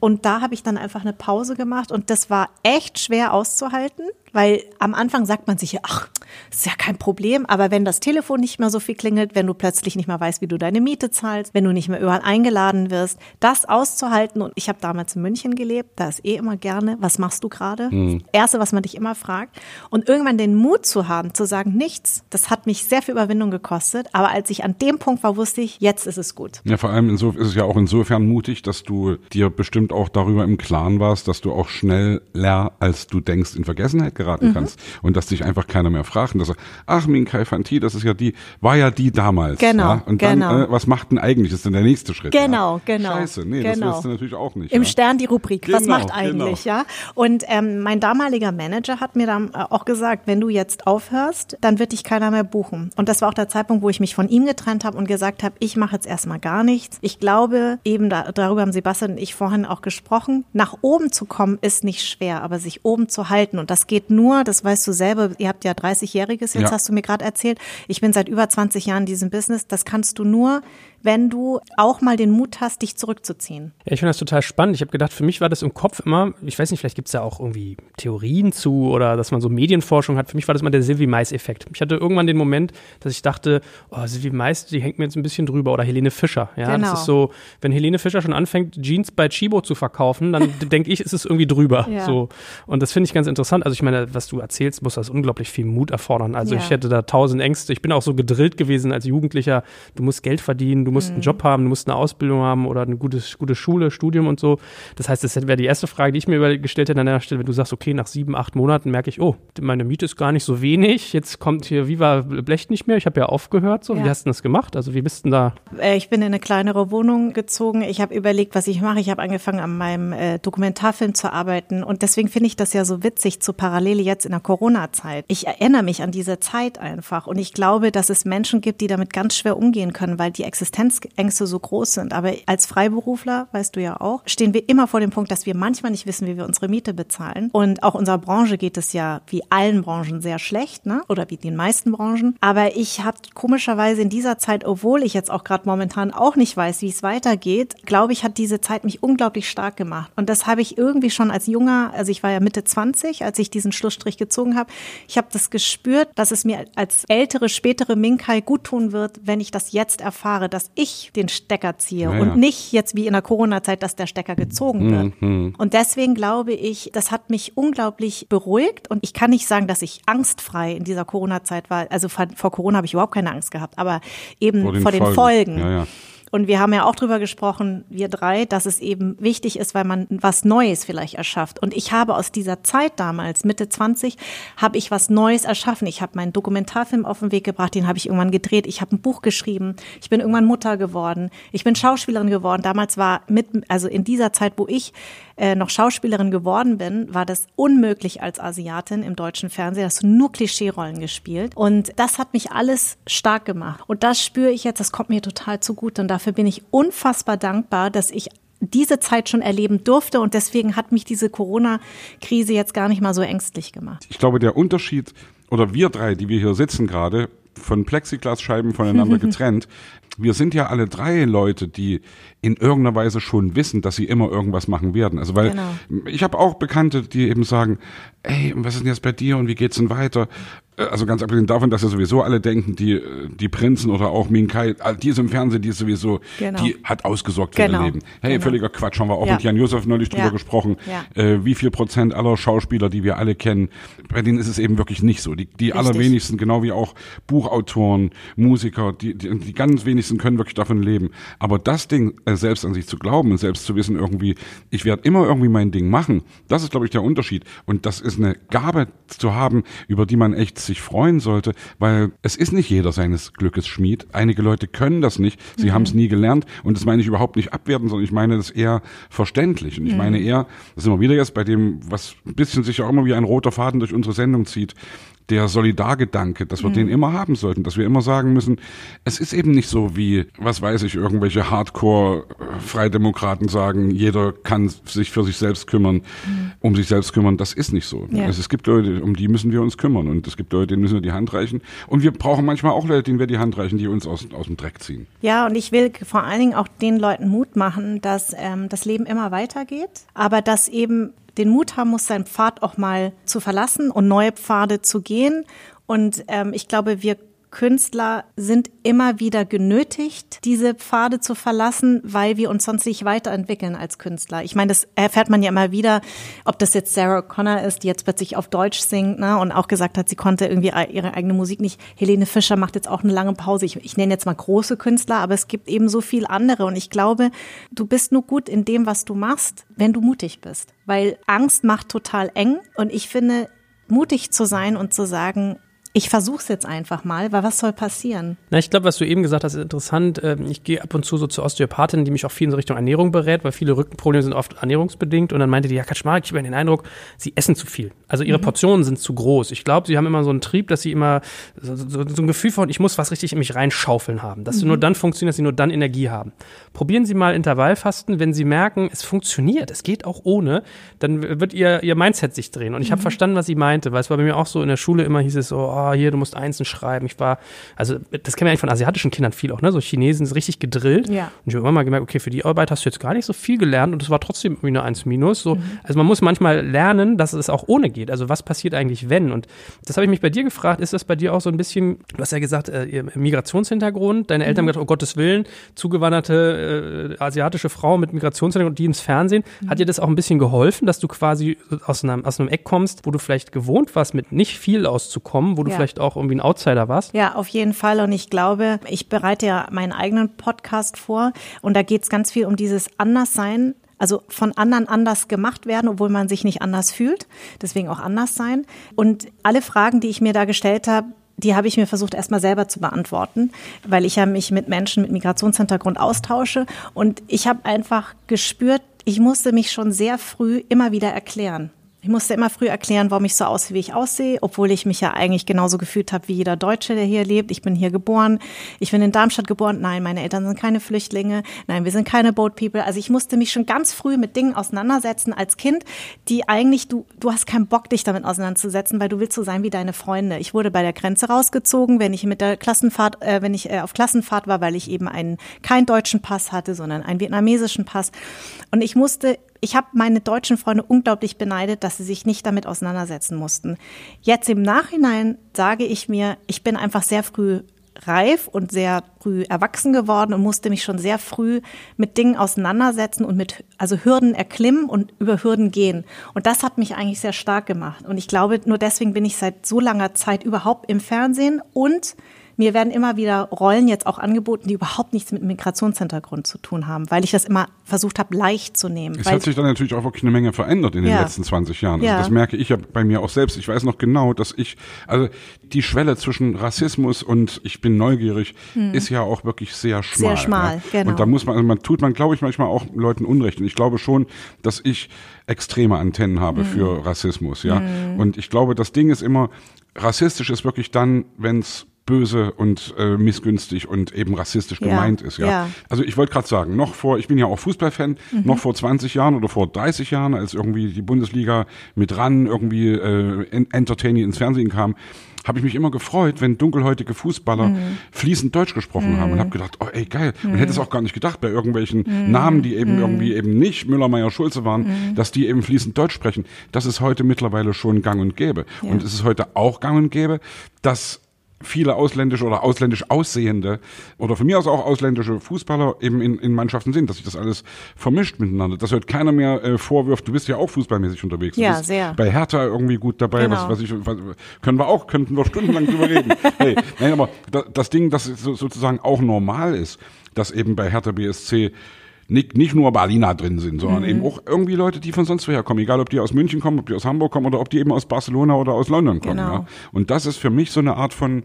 Und da habe ich dann einfach eine Pause gemacht und das war echt schwer auszuhalten. Weil am Anfang sagt man sich ja, ach, ist ja kein Problem, aber wenn das Telefon nicht mehr so viel klingelt, wenn du plötzlich nicht mehr weißt, wie du deine Miete zahlst, wenn du nicht mehr überall eingeladen wirst, das auszuhalten und ich habe damals in München gelebt, da ist eh immer gerne, was machst du gerade? Mhm. Erste, was man dich immer fragt und irgendwann den Mut zu haben, zu sagen, nichts, das hat mich sehr viel Überwindung gekostet, aber als ich an dem Punkt war, wusste ich, jetzt ist es gut. Ja, vor allem ist es ja auch insofern mutig, dass du dir bestimmt auch darüber im Klaren warst, dass du auch schneller, als du denkst, in Vergessenheit geraten mhm. kannst und dass dich einfach keiner mehr fragt und dass er, ach, Minkai Fanti, das ist ja die, war ja die damals. Genau. Ja? Und dann, genau. äh, was macht denn eigentlich? Das ist dann der nächste Schritt. Genau, ja? genau. Scheiße, nee, genau. das willst du natürlich auch nicht. Im ja? Stern die Rubrik, Genau, was macht eigentlich, genau. ja? Und ähm, mein damaliger Manager hat mir dann äh, auch gesagt, wenn du jetzt aufhörst, dann wird dich keiner mehr buchen. Und das war auch der Zeitpunkt, wo ich mich von ihm getrennt habe und gesagt habe, ich mache jetzt erstmal gar nichts. Ich glaube, eben da, darüber haben Sebastian und ich vorhin auch gesprochen, nach oben zu kommen ist nicht schwer, aber sich oben zu halten. Und das geht nur, das weißt du selber, ihr habt ja 30-Jähriges, jetzt Ja. hast du mir gerade erzählt, ich bin seit über 20 Jahren in diesem Business, das kannst du nur, wenn du auch mal den Mut hast, dich zurückzuziehen. Ja, ich finde das total spannend. Ich habe gedacht, für mich war das im Kopf immer, ich weiß nicht, vielleicht gibt es ja auch irgendwie Theorien zu oder dass man so Medienforschung hat. Für mich war das immer der Sylvie Mais-Effekt. Ich hatte irgendwann den Moment, dass ich dachte, oh, Sylvie Mais, die hängt mir jetzt ein bisschen drüber oder Helene Fischer. Ja, Genau. das ist so, wenn Helene Fischer schon anfängt, Jeans bei Chibo zu verkaufen, dann denke ich, ist es irgendwie drüber. Ja. So. Und das finde ich ganz interessant. Also ich meine, was du erzählst, muss das unglaublich viel Mut erfordern. Also Ja. ich hätte da tausend Ängste. Ich bin auch so gedrillt gewesen als Jugendlicher. Du musst Geld verdienen, du Mhm. musst einen Job haben, du musst eine Ausbildung haben oder eine gute, gute Schule, Studium und so. Das heißt, das wäre die erste Frage, die ich mir gestellt hätte an der Stelle, wenn du sagst, okay, nach sieben, acht Monaten merke ich, oh, meine Miete ist gar nicht so wenig. Jetzt kommt hier Viva Blech nicht mehr. Ich habe ja aufgehört. So, Ja. wie hast du denn das gemacht? Also wie bist du da? Äh, Ich bin in eine kleinere Wohnung gezogen. Ich habe überlegt, was ich mache. Ich habe angefangen, an meinem äh, Dokumentarfilm zu arbeiten. Und deswegen finde ich das ja so witzig zu Parallele jetzt in der Corona-Zeit. Ich erinnere mich an diese Zeit einfach. Und ich glaube, dass es Menschen gibt, die damit ganz schwer umgehen können, weil die Existenzängste so groß sind. Aber als Freiberufler, weißt du ja auch, stehen wir immer vor dem Punkt, dass wir manchmal nicht wissen, wie wir unsere Miete bezahlen. Und auch unserer Branche geht es ja wie allen Branchen sehr schlecht, ne? oder wie den meisten Branchen. Aber ich habe komischerweise in dieser Zeit, obwohl ich jetzt auch gerade momentan auch nicht weiß, wie es weitergeht, glaube ich, hat diese Zeit mich unglaublich stark gemacht. Und das habe ich irgendwie schon als junger, also ich war ja Mitte 20, als ich diesen Schlussstrich gezogen habe. Ich habe das gespürt, dass es mir als ältere, spätere Minkai gut tun wird, wenn ich das jetzt erfahre, dass ich den Stecker ziehe Ja, ja. und nicht jetzt wie in der Corona-Zeit, dass der Stecker gezogen wird. Mhm. Und deswegen glaube ich, das hat mich unglaublich beruhigt. Und ich kann nicht sagen, dass ich angstfrei in dieser Corona-Zeit war. Also vor, vor Corona habe ich überhaupt keine Angst gehabt, aber eben vor den, Folgen. Ja, ja. Und wir haben ja auch drüber gesprochen, wir drei, dass es eben wichtig ist, weil man was Neues vielleicht erschafft. Und ich habe aus dieser Zeit damals, Mitte 20, habe ich was Neues erschaffen. Ich habe meinen Dokumentarfilm auf den Weg gebracht, den habe ich irgendwann gedreht. Ich habe ein Buch geschrieben. Ich bin irgendwann Mutter geworden. Ich bin Schauspielerin geworden. Damals war mit, also in dieser Zeit, wo ich äh, noch Schauspielerin geworden bin, war das unmöglich als Asiatin im deutschen Fernsehen. Hast du nur Klischeerollen gespielt. Und das hat mich alles stark gemacht. Und das spüre ich jetzt, das kommt mir total zugute. Und dafür bin ich unfassbar dankbar, dass ich diese Zeit schon erleben durfte. Und deswegen hat mich diese Corona-Krise jetzt gar nicht mal so ängstlich gemacht. Ich glaube, der Unterschied, oder wir drei, die wir hier sitzen gerade, von Plexiglasscheiben voneinander getrennt, wir sind ja alle drei Leute, die in irgendeiner Weise schon wissen, dass sie immer irgendwas machen werden. Also weil Genau. ich habe auch Bekannte, die eben sagen, ey, und was ist denn jetzt bei dir und wie geht's denn weiter? Äh, Also ganz abgesehen davon, dass ja sowieso alle denken, die, äh, die Prinzen oder auch Minkai, all die ist im Fernsehen, die ist sowieso, Genau. die hat ausgesorgt für Genau. ihr Leben. Hey, Genau. völliger Quatsch, haben wir auch Ja. mit Jan Josef neulich drüber Ja. gesprochen. Ja. Äh, wie viel Prozent aller Schauspieler, die wir alle kennen, bei denen ist es eben wirklich nicht so. Die, die allerwenigsten, genau wie auch Buchautoren, Musiker, die, die, die ganz wenigsten können wirklich davon leben. Aber das Ding, äh, selbst an sich zu glauben und selbst zu wissen, irgendwie, ich werde immer irgendwie mein Ding machen, das ist, glaube ich, der Unterschied. Und das ist eine Gabe zu haben, über die man echt sich freuen sollte, weil es ist nicht jeder seines Glückes Schmied. Einige Leute können das nicht, sie haben es nie gelernt. Und das meine ich überhaupt nicht abwerten, sondern ich meine das eher verständlich. Und ich meine eher, das sind wir wieder jetzt bei dem, was ein bisschen sich auch immer wie ein roter Faden durch unsere Sendung zieht, der Solidargedanke, dass wir mhm. den immer haben sollten, dass wir immer sagen müssen, es ist eben nicht so wie, was weiß ich, irgendwelche Hardcore-Freidemokraten sagen, jeder kann sich für sich selbst kümmern, mhm. um sich selbst kümmern. Das ist nicht so. Ja. Also es gibt Leute, um die müssen wir uns kümmern und es gibt Leute, denen müssen wir die Hand reichen. Und wir brauchen manchmal auch Leute, denen wir die Hand reichen, die uns aus, aus dem Dreck ziehen. Ja, und ich will vor allen Dingen auch den Leuten Mut machen, dass ähm, das Leben immer weitergeht, aber dass eben den Mut haben muss, seinen Pfad auch mal zu verlassen und neue Pfade zu gehen. Und ähm, ich glaube, wir Künstler sind immer wieder genötigt, diese Pfade zu verlassen, weil wir uns sonst nicht weiterentwickeln als Künstler. Ich meine, das erfährt man ja immer wieder, ob das jetzt Sarah Connor ist, die jetzt plötzlich auf Deutsch singt ne, und auch gesagt hat, sie konnte irgendwie ihre eigene Musik nicht. Helene Fischer macht jetzt auch eine lange Pause. Ich, ich nenne jetzt mal große Künstler, aber es gibt eben so viel andere. Und ich glaube, du bist nur gut in dem, was du machst, wenn du mutig bist. Weil Angst macht total eng. Und ich finde, mutig zu sein und zu sagen, ich versuche es jetzt einfach mal, weil was soll passieren? Na, ich glaube, was du eben gesagt hast, ist interessant. Ähm, ich gehe ab und zu so zur Osteopathin, die mich auch viel in Richtung Ernährung berät, weil viele Rückenprobleme sind oft ernährungsbedingt. Und dann meinte die, ja, Kaczmarek, ich habe den Eindruck, sie essen zu viel. Also ihre mhm. Portionen sind zu groß. Ich glaube, sie haben immer so einen Trieb, dass sie immer so, so, so, ein Gefühl von, ich muss was richtig in mich reinschaufeln haben. Dass mhm. sie nur dann funktionieren, dass sie nur dann Energie haben. Probieren Sie mal Intervallfasten, wenn Sie merken, es funktioniert, es geht auch ohne, dann wird ihr, ihr Mindset sich drehen. Und ich habe mhm. verstanden, was sie meinte, weil es war bei mir auch so in der Schule immer hieß es so, oh, oh, hier, du musst Einsen schreiben. Ich war, also das kennen wir eigentlich von asiatischen Kindern viel auch, ne? So Chinesen sind richtig gedrillt. Ja. Und ich habe immer mal gemerkt, okay, für die Arbeit hast du jetzt gar nicht so viel gelernt und es war trotzdem irgendwie eine 1 minus. So. Mhm. Also man muss manchmal lernen, dass es auch ohne geht. Also was passiert eigentlich, wenn? Und das habe ich mich bei dir gefragt, ist das bei dir auch so ein bisschen, du hast ja gesagt, äh, Migrationshintergrund, deine Eltern mhm. haben gesagt, oh Gottes Willen, zugewanderte äh, asiatische Frau mit Migrationshintergrund, die ins Fernsehen. Mhm. Hat dir das auch ein bisschen geholfen, dass du quasi aus einem, aus einem Eck kommst, wo du vielleicht gewohnt warst, mit nicht viel auszukommen, wo du ja. vielleicht auch irgendwie ein Outsider warst? Ja, auf jeden Fall. Und ich glaube, ich bereite ja meinen eigenen Podcast vor und da geht es ganz viel um dieses Anderssein. Also von anderen anders gemacht werden, obwohl man sich nicht anders fühlt. Deswegen auch anders sein. Und alle Fragen, die ich mir da gestellt habe, die habe ich mir versucht erstmal selber zu beantworten, weil ich ja mich mit Menschen mit Migrationshintergrund austausche und ich habe einfach gespürt, ich musste mich schon sehr früh immer wieder erklären. Ich musste immer früh erklären, warum ich so aussehe, wie ich aussehe, obwohl ich mich ja eigentlich genauso gefühlt habe wie jeder Deutsche, der hier lebt. Ich bin hier geboren. Ich bin in Darmstadt geboren. Nein, meine Eltern sind keine Flüchtlinge. Nein, wir sind keine Boat People. Also ich musste mich schon ganz früh mit Dingen auseinandersetzen als Kind, die eigentlich du du hast keinen Bock dich damit auseinanderzusetzen, weil du willst so sein wie deine Freunde. Ich wurde bei der Grenze rausgezogen, wenn ich mit der Klassenfahrt, äh, wenn ich äh, auf Klassenfahrt war, weil ich eben einen keinen deutschen Pass hatte, sondern einen vietnamesischen Pass. Und ich musste ich habe meine deutschen Freunde unglaublich beneidet, dass sie sich nicht damit auseinandersetzen mussten. Jetzt im Nachhinein sage ich mir, ich bin einfach sehr früh reif und sehr früh erwachsen geworden und musste mich schon sehr früh mit Dingen auseinandersetzen und mit also Hürden erklimmen und über Hürden gehen. Und das hat mich eigentlich sehr stark gemacht. Und ich glaube, nur deswegen bin ich seit so langer Zeit überhaupt im Fernsehen und mir werden immer wieder Rollen jetzt auch angeboten, die überhaupt nichts mit Migrationshintergrund zu tun haben, weil ich das immer versucht habe, leicht zu nehmen. Es hat sich dann natürlich auch wirklich eine Menge verändert in den ja. letzten 20 Jahren. Also ja. das merke ich ja bei mir auch selbst. Ich weiß noch genau, dass ich, also die Schwelle zwischen Rassismus und ich bin neugierig hm. ist ja auch wirklich sehr schmal. Sehr schmal, ne? genau. Und da muss man, also man tut man, glaube ich, manchmal auch Leuten Unrecht. Und ich glaube schon, dass ich extreme Antennen habe hm. für Rassismus, ja. Hm. Und ich glaube, das Ding ist immer, rassistisch ist wirklich dann, wenn es böse und äh, missgünstig und eben rassistisch ja. gemeint ist. Ja. ja. Also ich wollte gerade sagen, noch vor, ich bin ja auch Fußballfan, mhm. noch vor 20 Jahren oder vor 30 Jahren, als irgendwie die Bundesliga mit ran irgendwie äh, Entertaining ins Fernsehen kam, habe ich mich immer gefreut, wenn dunkelhäutige Fußballer mhm. fließend Deutsch gesprochen mhm. haben und habe gedacht, oh ey geil, mhm. und hätte es auch gar nicht gedacht bei irgendwelchen mhm. Namen, die eben mhm. irgendwie eben nicht Müller, Meyer, Schulze waren, mhm. dass die eben fließend Deutsch sprechen. Das ist heute mittlerweile schon gang und gäbe. Ja. Und es ist heute auch gang und gäbe, dass viele ausländische oder ausländisch aussehende oder von mir aus auch ausländische Fußballer eben in, in Mannschaften sind, dass sich das alles vermischt miteinander. Dass heute keiner mehr äh, vorwirft, du bist ja auch fußballmäßig unterwegs. Du ja, sehr. Bei Hertha irgendwie gut dabei, genau. was, was ich, was, können wir auch, könnten wir stundenlang drüber reden. Hey, nein, aber das Ding, das sozusagen auch normal ist, dass eben bei Hertha BSC nicht, nicht nur Berliner drin sind, sondern mhm. eben auch irgendwie Leute, die von sonst woher kommen. Egal, ob die aus München kommen, ob die aus Hamburg kommen oder ob die eben aus Barcelona oder aus London kommen. Genau. Ja. Und das ist für mich so eine Art von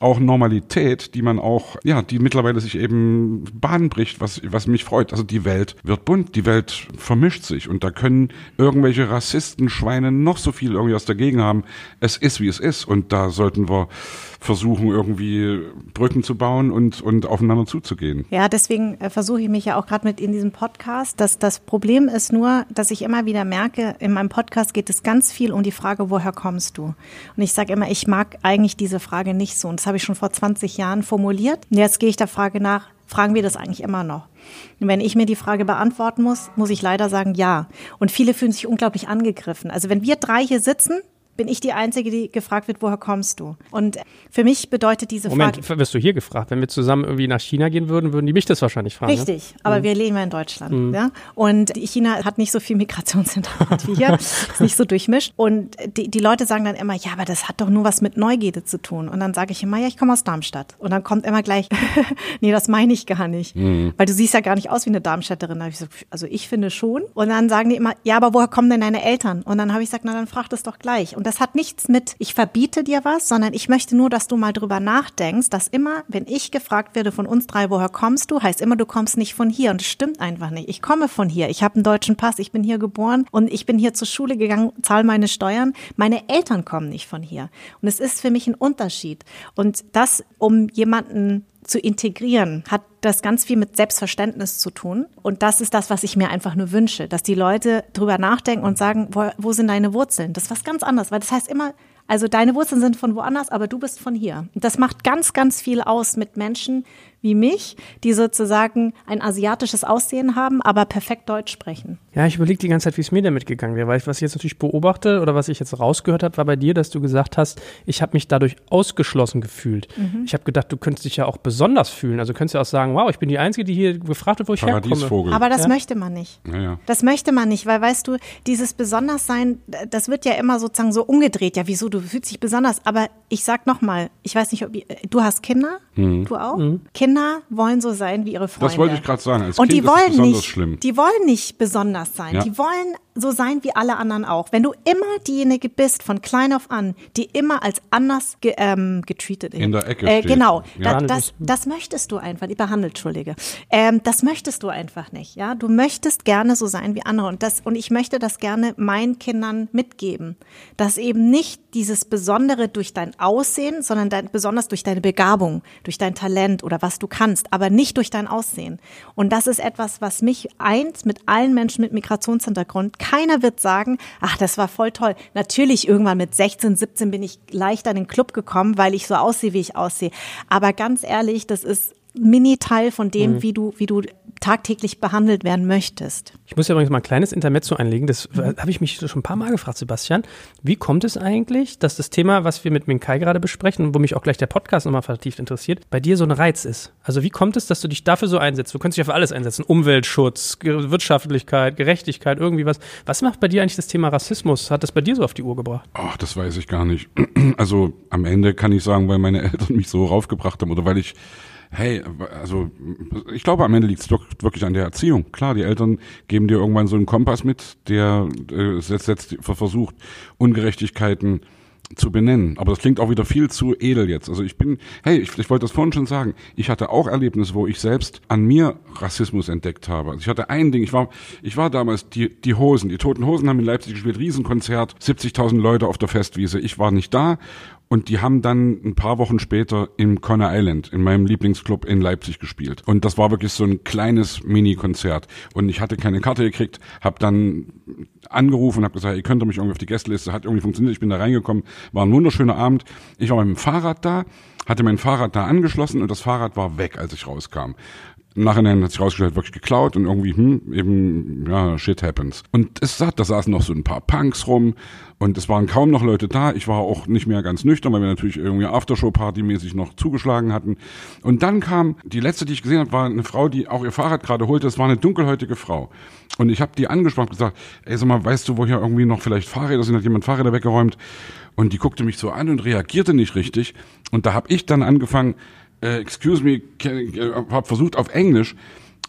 auch Normalität, die man auch, ja, die mittlerweile sich eben Bahn bricht, was, was mich freut. Also die Welt wird bunt, die Welt vermischt sich und da können irgendwelche Rassisten, Schweine noch so viel irgendwie was dagegen haben. Es ist, wie es ist und da sollten wir versuchen, irgendwie Brücken zu bauen und, und aufeinander zuzugehen. Ja, deswegen äh, versuche ich mich ja auch gerade mit in diesem Podcast. Dass das Problem ist nur, dass ich immer wieder merke, in meinem Podcast geht es ganz viel um die Frage, woher kommst du? Und ich sage immer, ich mag eigentlich diese Frage nicht so. Und das habe ich schon vor 20 Jahren formuliert. Und jetzt gehe ich der Frage nach, fragen wir das eigentlich immer noch? Und wenn ich mir die Frage beantworten muss, muss ich leider sagen, ja. Und viele fühlen sich unglaublich angegriffen. Also wenn wir drei hier sitzen, bin ich die Einzige, die gefragt wird, woher kommst du? Und für mich bedeutet diese Moment, Frage. wirst du hier gefragt? Wenn wir zusammen irgendwie nach China gehen würden, würden die mich das wahrscheinlich fragen. Richtig, ne? aber mhm. wir leben ja in Deutschland. Mhm. Ja? Und China hat nicht so viel Migrationshintergrund wie hier, ist nicht so durchmischt. Und die, die Leute sagen dann immer, ja, aber das hat doch nur was mit Neugierde zu tun. Und dann sage ich immer, ja, ich komme aus Darmstadt. Und dann kommt immer gleich, nee, das meine ich gar nicht. Mhm. Weil du siehst ja gar nicht aus wie eine Darmstädterin. Ich so, also ich finde schon. Und dann sagen die immer, ja, aber woher kommen denn deine Eltern? Und dann habe ich gesagt, na dann frag das doch gleich. Und das hat nichts mit ich verbiete dir was, sondern ich möchte nur, dass du mal drüber nachdenkst, dass immer, wenn ich gefragt werde von uns drei, woher kommst du, heißt immer, du kommst nicht von hier. Und das stimmt einfach nicht. Ich komme von hier. Ich habe einen deutschen Pass. Ich bin hier geboren und ich bin hier zur Schule gegangen, zahle meine Steuern. Meine Eltern kommen nicht von hier. Und es ist für mich ein Unterschied. Und das, um jemanden zu integrieren, hat das ganz viel mit Selbstverständnis zu tun. Und das ist das, was ich mir einfach nur wünsche, dass die Leute drüber nachdenken und sagen, wo, wo sind deine Wurzeln? Das ist was ganz anderes, weil das heißt immer, also deine Wurzeln sind von woanders, aber du bist von hier. Und das macht ganz, ganz viel aus mit Menschen, wie mich, die sozusagen ein asiatisches Aussehen haben, aber perfekt Deutsch sprechen. Ja, ich überlege die ganze Zeit, wie es mir damit gegangen wäre, weil ich, was ich jetzt natürlich beobachte oder was ich jetzt rausgehört habe, war bei dir, dass du gesagt hast, ich habe mich dadurch ausgeschlossen gefühlt. Mhm. Ich habe gedacht, du könntest dich ja auch besonders fühlen. Also könntest du auch sagen, wow, ich bin die Einzige, die hier gefragt wird, wo ich herkomme. Aber das ja? möchte man nicht. Ja, ja. Das möchte man nicht, weil weißt du, dieses Besonderssein, das wird ja immer sozusagen so umgedreht. Ja, wieso, du fühlst dich besonders. Aber ich sag nochmal, ich weiß nicht, ob du hast Kinder, mhm. du auch? Mhm. Kinder Kinder wollen so sein wie ihre Freunde. Das wollte ich gerade sagen. Als und kind die wollen nicht, schlimm. die wollen nicht besonders sein. Ja. Die wollen so sein wie alle anderen auch. Wenn du immer diejenige bist, von klein auf an, die immer als anders ge, ähm, getreatet In der Ecke äh, steht. Genau, ja. da, das, das möchtest du einfach, behandelt, Entschuldige. Ähm, das möchtest du einfach nicht, ja. Du möchtest gerne so sein wie andere und das, und ich möchte das gerne meinen Kindern mitgeben, dass eben nicht dieses Besondere durch dein Aussehen, sondern dein, besonders durch deine Begabung, durch dein Talent oder was du kannst, aber nicht durch dein Aussehen. Und das ist etwas, was mich eint mit allen Menschen mit Migrationshintergrund keiner wird sagen, ach, das war voll toll. Natürlich irgendwann mit 16, 17 bin ich leicht an den Club gekommen, weil ich so aussehe, wie ich aussehe. Aber ganz ehrlich, das ist Mini-Teil von dem, mhm. wie du, wie du tagtäglich behandelt werden möchtest. Ich muss ja übrigens mal ein kleines Intermezzo einlegen. Das mhm. habe ich mich schon ein paar Mal gefragt, Sebastian. Wie kommt es eigentlich, dass das Thema, was wir mit Minkai gerade besprechen, wo mich auch gleich der Podcast nochmal vertieft interessiert, bei dir so ein Reiz ist? Also wie kommt es, dass du dich dafür so einsetzt? Du könntest dich ja für alles einsetzen. Umweltschutz, Wirtschaftlichkeit, Gerechtigkeit, irgendwie was. Was macht bei dir eigentlich das Thema Rassismus? Hat das bei dir so auf die Uhr gebracht? Ach, das weiß ich gar nicht. Also am Ende kann ich sagen, weil meine Eltern mich so raufgebracht haben oder weil ich hey, also ich glaube, am Ende liegt es wirklich an der Erziehung. Klar, die Eltern geben dir irgendwann so einen Kompass mit, der äh, setzt, setzt, versucht, Ungerechtigkeiten zu benennen. Aber das klingt auch wieder viel zu edel jetzt. Also ich bin, hey, ich, ich wollte das vorhin schon sagen, ich hatte auch Erlebnisse, wo ich selbst an mir Rassismus entdeckt habe. Also ich hatte ein Ding, ich war, ich war damals die, die Hosen, die Toten Hosen haben in Leipzig gespielt, Riesenkonzert, 70.000 Leute auf der Festwiese. Ich war nicht da und die haben dann ein paar Wochen später im Conner Island, in meinem Lieblingsclub in Leipzig gespielt. Und das war wirklich so ein kleines Mini-Konzert. Und ich hatte keine Karte gekriegt, habe dann angerufen und habe gesagt, ihr könnt mich irgendwie auf die Gästeliste. Hat irgendwie funktioniert, ich bin da reingekommen. War ein wunderschöner Abend. Ich war mit dem Fahrrad da, hatte mein Fahrrad da angeschlossen und das Fahrrad war weg, als ich rauskam. Im Nachhinein hat sich rausgestellt, wirklich geklaut und irgendwie, hm, eben, ja, shit happens. Und es saß, da saßen noch so ein paar Punks rum und es waren kaum noch Leute da. Ich war auch nicht mehr ganz nüchtern, weil wir natürlich irgendwie Aftershow-Party-mäßig noch zugeschlagen hatten. Und dann kam, die letzte, die ich gesehen habe, war eine Frau, die auch ihr Fahrrad gerade holte. Es war eine dunkelhäutige Frau. Und ich habe die angesprochen und gesagt, ey, sag mal, weißt du, wo hier irgendwie noch vielleicht Fahrräder sind? Hat jemand Fahrräder weggeräumt? Und die guckte mich so an und reagierte nicht richtig. Und da habe ich dann angefangen, äh, excuse me, äh, habe versucht auf Englisch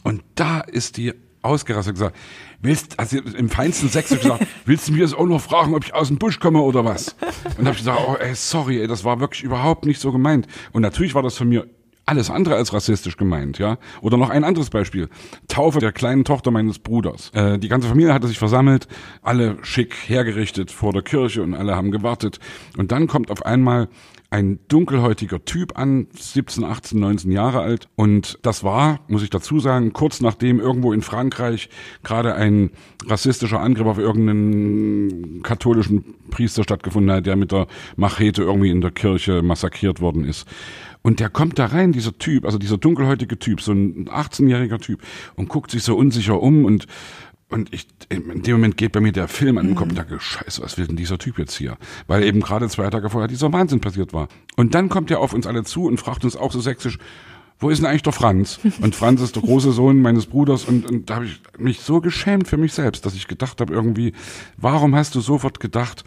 und da ist die ausgerastet gesagt, willst, also im feinsten Sächsisch gesagt, willst du mir jetzt auch noch fragen, ob ich aus dem Busch komme oder was? Und habe ich gesagt, oh ey, sorry, ey, das war wirklich überhaupt nicht so gemeint. Und natürlich war das von mir alles andere als rassistisch gemeint, ja. Oder noch ein anderes Beispiel. Taufe der kleinen Tochter meines Bruders. Äh, die ganze Familie hatte sich versammelt, alle schick hergerichtet vor der Kirche und alle haben gewartet. Und dann kommt auf einmal ein dunkelhäutiger Typ an, 17, 18, 19 Jahre alt. Und das war, muss ich dazu sagen, kurz nachdem irgendwo in Frankreich gerade ein rassistischer Angriff auf irgendeinen katholischen Priester stattgefunden hat, der mit der Machete irgendwie in der Kirche massakriert worden ist. Und der kommt da rein, dieser Typ, also dieser dunkelhäutige Typ, so ein 18-jähriger Typ, und guckt sich so unsicher um und und ich, in dem Moment geht bei mir der Film an den Kopf und denke, scheiße, was will denn dieser Typ jetzt hier? Weil eben gerade zwei Tage vorher dieser Wahnsinn passiert war. Und dann kommt er auf uns alle zu und fragt uns auch so sächsisch, wo ist denn eigentlich der Franz? Und Franz ist der große Sohn meines Bruders und, und da habe ich mich so geschämt für mich selbst, dass ich gedacht habe irgendwie, warum hast du sofort gedacht,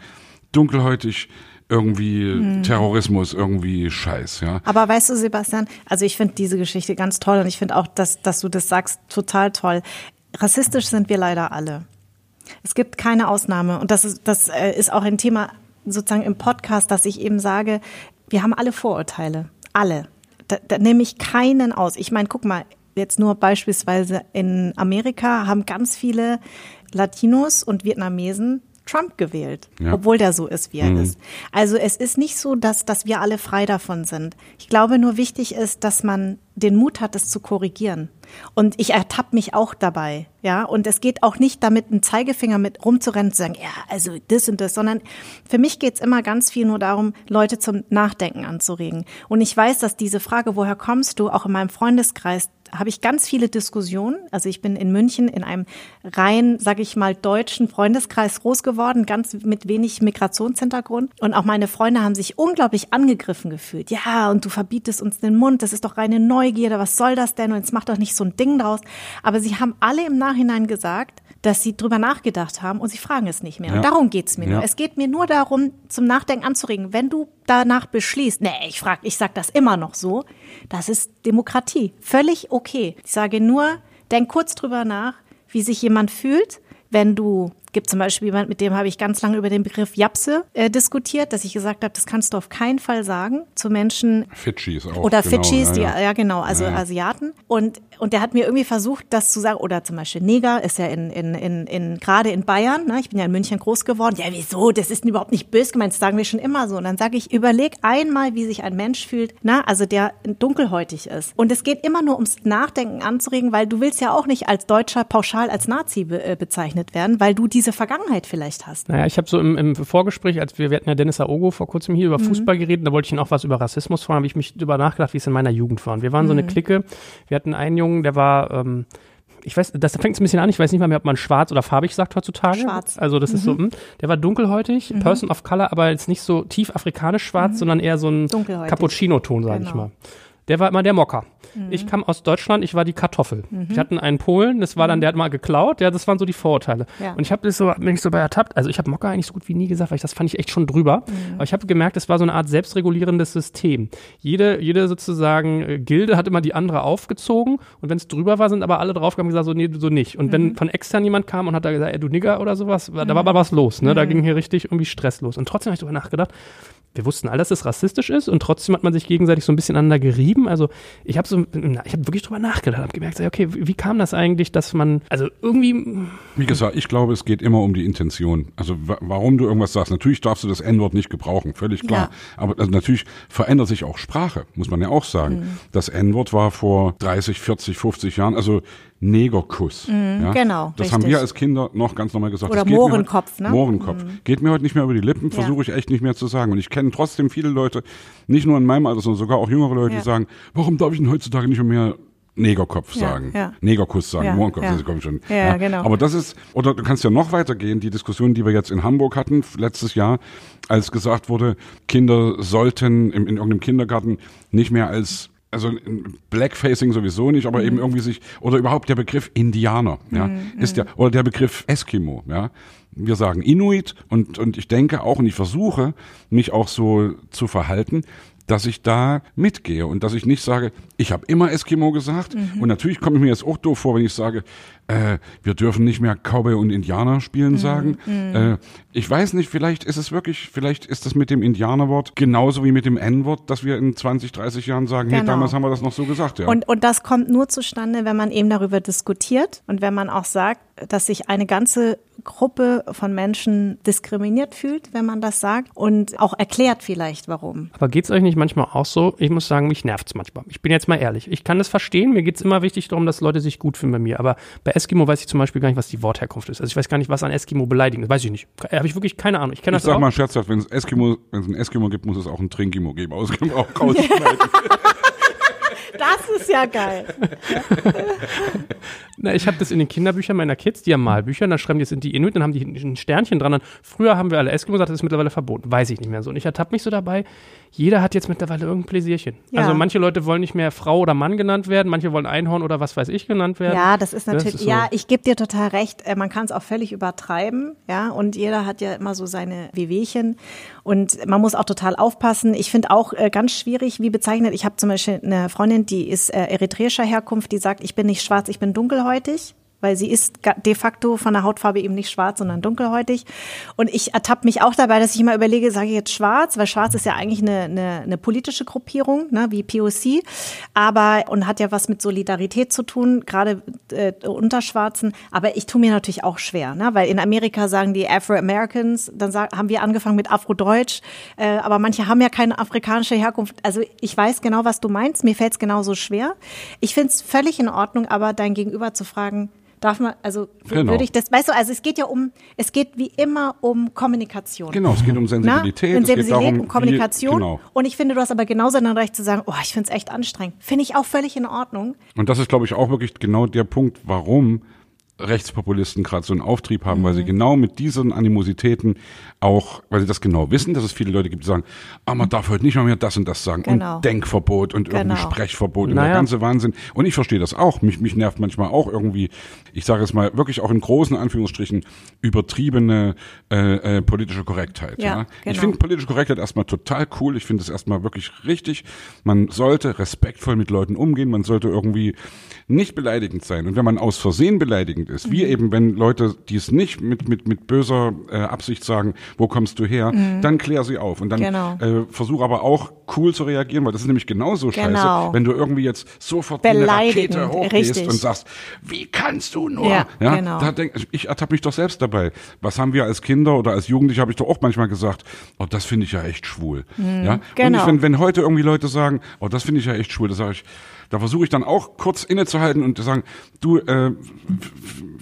dunkelhäutig, irgendwie hm. Terrorismus, irgendwie Scheiß, ja. Aber weißt du, Sebastian, also ich finde diese Geschichte ganz toll und ich finde auch, dass, dass du das sagst, total toll. Rassistisch sind wir leider alle. Es gibt keine Ausnahme. Und das ist, das äh, ist auch ein Thema sozusagen im Podcast, dass ich eben sage, wir haben alle Vorurteile. Alle. Da, da nehme ich keinen aus. Ich meine, guck mal, jetzt nur beispielsweise in Amerika haben ganz viele Latinos und Vietnamesen Trump gewählt, ja. obwohl der so ist, wie er mhm. ist. Also es ist nicht so, dass, dass wir alle frei davon sind. Ich glaube nur wichtig ist, dass man den Mut hat, es zu korrigieren. Und ich ertappe mich auch dabei, ja. Und es geht auch nicht damit, einen Zeigefinger mit rumzurennen zu sagen, ja, also das und das, sondern für mich geht's immer ganz viel nur darum, Leute zum Nachdenken anzuregen. Und ich weiß, dass diese Frage, woher kommst du, auch in meinem Freundeskreis habe ich ganz viele Diskussionen. Also ich bin in München in einem rein, sage ich mal, deutschen Freundeskreis groß geworden, ganz mit wenig Migrationshintergrund. Und auch meine Freunde haben sich unglaublich angegriffen gefühlt. Ja, und du verbietest uns den Mund, das ist doch reine Neugierde, was soll das denn? Und jetzt mach doch nicht so ein Ding draus. Aber sie haben alle im Nachhinein gesagt, dass sie drüber nachgedacht haben und sie fragen es nicht mehr. Ja. Und darum geht's mir ja. nur. Es geht mir nur darum, zum Nachdenken anzuregen. Wenn du danach beschließt, nee, ich frage, ich sag das immer noch so, das ist Demokratie. Völlig okay. Ich sage nur, denk kurz drüber nach, wie sich jemand fühlt, wenn du gibt zum Beispiel jemand, mit dem habe ich ganz lange über den Begriff Japse äh, diskutiert, dass ich gesagt habe, das kannst du auf keinen Fall sagen zu Menschen. Fidschis auch. Oder genau, Fidschis, ja, die, ja. ja genau, also ja, Asiaten. Und und der hat mir irgendwie versucht, das zu sagen, oder zum Beispiel Neger ist ja in, in, in, in gerade in Bayern, ne? ich bin ja in München groß geworden. Ja, wieso? Das ist überhaupt nicht böse gemeint, das sagen wir schon immer so. Und dann sage ich, überleg einmal, wie sich ein Mensch fühlt, na, also der dunkelhäutig ist. Und es geht immer nur ums Nachdenken anzuregen, weil du willst ja auch nicht als Deutscher pauschal als Nazi be äh, bezeichnet werden, weil du diese Vergangenheit vielleicht hast. Naja, ich habe so im, im Vorgespräch, als wir, wir hatten ja Dennis Aogo vor kurzem hier über mhm. Fußball geredet, da wollte ich ihn auch was über Rassismus fragen, habe ich mich darüber nachgedacht, wie es in meiner Jugend war. Und wir waren mhm. so eine mhm. Clique, wir hatten einen Jungen, der war ähm, ich weiß, das fängt ein bisschen an, ich weiß nicht mal mehr, ob man schwarz oder farbig sagt heutzutage. Schwarz. Also das mhm. ist so, mhm. der war dunkelhäutig, mhm. Person of Color, aber jetzt nicht so tief afrikanisch schwarz, mhm. sondern eher so ein Cappuccino-Ton, sage genau. ich mal. Der war immer der Mocker. Mhm. Ich kam aus Deutschland, ich war die Kartoffel. Mhm. Wir hatten einen Polen, das war dann, mhm. der hat mal geklaut, ja, das waren so die Vorurteile. Ja. Und ich habe das so, bin ich so bei ertappt, also ich habe Mocker eigentlich so gut wie nie gesagt, weil ich das fand ich echt schon drüber. Mhm. Aber ich habe gemerkt, es war so eine Art selbstregulierendes System. Jede, jede sozusagen äh, Gilde hat immer die andere aufgezogen und wenn es drüber war, sind aber alle draufgegangen und gesagt, so, nee, so nicht. Und wenn mhm. von extern jemand kam und hat da gesagt, ey, du Nigger oder sowas, da war aber was los, ne? Da ging hier richtig irgendwie Stress los. Und trotzdem habe ich darüber nachgedacht, wir wussten alle, dass es rassistisch ist und trotzdem hat man sich gegenseitig so ein bisschen aneinander gerieben. Also ich habe so, ich habe wirklich drüber nachgedacht, habe gemerkt, okay, wie kam das eigentlich, dass man, also irgendwie. Wie gesagt, ich glaube, es geht immer um die Intention. Also warum du irgendwas sagst. Natürlich darfst du das N-Wort nicht gebrauchen, völlig klar. Ja. Aber also natürlich verändert sich auch Sprache, muss man ja auch sagen. Mhm. Das N-Wort war vor 30, 40, 50 Jahren, also Negerkuss. Mhm, ja? Genau. Das richtig. haben wir als Kinder noch ganz normal gesagt. Oder Mohrenkopf, ne? Mohrenkopf. Mhm. Geht mir heute nicht mehr über die Lippen, versuche ich echt nicht mehr zu sagen. Und ich kenne trotzdem viele Leute, nicht nur in meinem Alter, sondern sogar auch jüngere Leute, ja. die sagen, warum darf ich denn heutzutage nicht mehr Negerkopf sagen, ja, ja. Negerkuss sagen, ja, Mohrenkopf, ja. das kommt schon. Ja, ja, genau. Aber das ist, oder du kannst ja noch weitergehen, die Diskussion, die wir jetzt in Hamburg hatten, letztes Jahr, als gesagt wurde, Kinder sollten in, in irgendeinem Kindergarten nicht mehr als also Blackfacing sowieso nicht, aber mhm. eben irgendwie sich, oder überhaupt der Begriff Indianer, ja, mhm. ist ja, oder der Begriff Eskimo, ja. Wir sagen Inuit und, und ich denke auch und ich versuche, mich auch so zu verhalten, dass ich da mitgehe und dass ich nicht sage, ich habe immer Eskimo gesagt mhm. und natürlich komme ich mir jetzt auch doof vor, wenn ich sage, äh, wir dürfen nicht mehr Cowboy und Indianer spielen mhm. sagen. Mhm. Äh, ich weiß nicht, vielleicht ist es wirklich, vielleicht ist das mit dem Indianerwort genauso wie mit dem N-Wort, dass wir in 20, 30 Jahren sagen, genau. hey, damals haben wir das noch so gesagt. Ja. Und, und das kommt nur zustande, wenn man eben darüber diskutiert und wenn man auch sagt, dass sich eine ganze Gruppe von Menschen diskriminiert fühlt, wenn man das sagt und auch erklärt vielleicht, warum. Aber geht es euch nicht manchmal auch so? Ich muss sagen, mich nervt es manchmal. Ich bin jetzt mal ehrlich. Ich kann das verstehen. Mir geht es immer wichtig darum, dass Leute sich gut fühlen bei mir. Aber bei Eskimo weiß ich zum Beispiel gar nicht, was die Wortherkunft ist. Also ich weiß gar nicht, was an Eskimo beleidigen ist. Weiß ich nicht. Habe ich wirklich keine Ahnung. Ich, ich sag auch. mal scherzhaft, wenn es Eskimo, wenn es ein Eskimo gibt, muss es auch ein Trinkimo geben. Aus auch rausschneiden. Das ist ja geil. Na, ich habe das in den Kinderbüchern meiner Kids, die haben Malbücher, dann schreiben die, das sind die Inuit, dann haben die ein Sternchen dran. Dann, früher haben wir alle Eskimo gesagt, das ist mittlerweile verboten. Weiß ich nicht mehr so. Und ich ertappe mich so dabei, jeder hat jetzt mittlerweile irgendein Pläsierchen. Ja. Also manche Leute wollen nicht mehr Frau oder Mann genannt werden, manche wollen Einhorn oder was weiß ich genannt werden. Ja, das ist natürlich, das ist so. ja, ich gebe dir total recht, äh, man kann es auch völlig übertreiben, ja, und jeder hat ja immer so seine Wehwehchen und man muss auch total aufpassen. Ich finde auch äh, ganz schwierig, wie bezeichnet, ich habe zum Beispiel eine Freundin, die ist äh, eritreischer Herkunft, die sagt, ich bin nicht schwarz, ich bin dunkelhäutig dunkelhäutig weil sie ist de facto von der Hautfarbe eben nicht schwarz, sondern dunkelhäutig. Und ich ertappe mich auch dabei, dass ich immer überlege, sage ich jetzt schwarz, weil schwarz ist ja eigentlich eine, eine, eine politische Gruppierung, ne, wie POC, aber und hat ja was mit Solidarität zu tun, gerade äh, unter Schwarzen. Aber ich tue mir natürlich auch schwer, ne, weil in Amerika sagen die Afro-Americans, dann sagen, haben wir angefangen mit Afrodeutsch, äh, aber manche haben ja keine afrikanische Herkunft. Also ich weiß genau, was du meinst, mir fällt es genauso schwer. Ich finde es völlig in Ordnung, aber dein Gegenüber zu fragen, darf man, also genau. würde ich das, weißt du, also es geht ja um, es geht wie immer um Kommunikation. Genau, es geht um Sensibilität. Na? Sensibilität, es geht darum, um Kommunikation. Wie, genau. Und ich finde, du hast aber genauso dann recht zu sagen, oh, ich finde es echt anstrengend. Finde ich auch völlig in Ordnung. Und das ist, glaube ich, auch wirklich genau der Punkt, warum Rechtspopulisten gerade so einen Auftrieb haben, mhm. weil sie mhm. genau mit diesen Animositäten auch, weil sie das genau wissen, dass es viele Leute gibt, die sagen, ah, man darf heute nicht mal mehr das und das sagen genau. und Denkverbot und genau. irgendwie Sprechverbot naja. und der ganze Wahnsinn. Und ich verstehe das auch. Mich, mich nervt manchmal auch irgendwie, ich sage es mal wirklich auch in großen Anführungsstrichen, übertriebene äh, äh, politische Korrektheit. Ja, ja. Genau. Ich finde politische Korrektheit erstmal total cool. Ich finde es erstmal wirklich richtig. Man sollte respektvoll mit Leuten umgehen. Man sollte irgendwie nicht beleidigend sein. Und wenn man aus Versehen beleidigend ist, mhm. wie eben wenn Leute, die es nicht mit, mit, mit böser äh, Absicht sagen, wo kommst du her, mhm. dann klär sie auf. Und dann genau. äh, versuch aber auch cool zu reagieren, weil das ist nämlich genauso scheiße, genau. wenn du irgendwie jetzt sofort eine Rakete hochgehst Richtig. und sagst, wie kannst du nur? Ja, ja genau. da denk, ich ertappe mich doch selbst dabei. Was haben wir als Kinder oder als Jugendliche, habe ich doch auch manchmal gesagt, oh, das finde ich ja echt schwul. Mhm, ja? Genau. Und ich, wenn, wenn heute irgendwie Leute sagen, oh, das finde ich ja echt schwul, da sage ich, da versuche ich dann auch kurz innezuhalten und zu sagen, du, äh,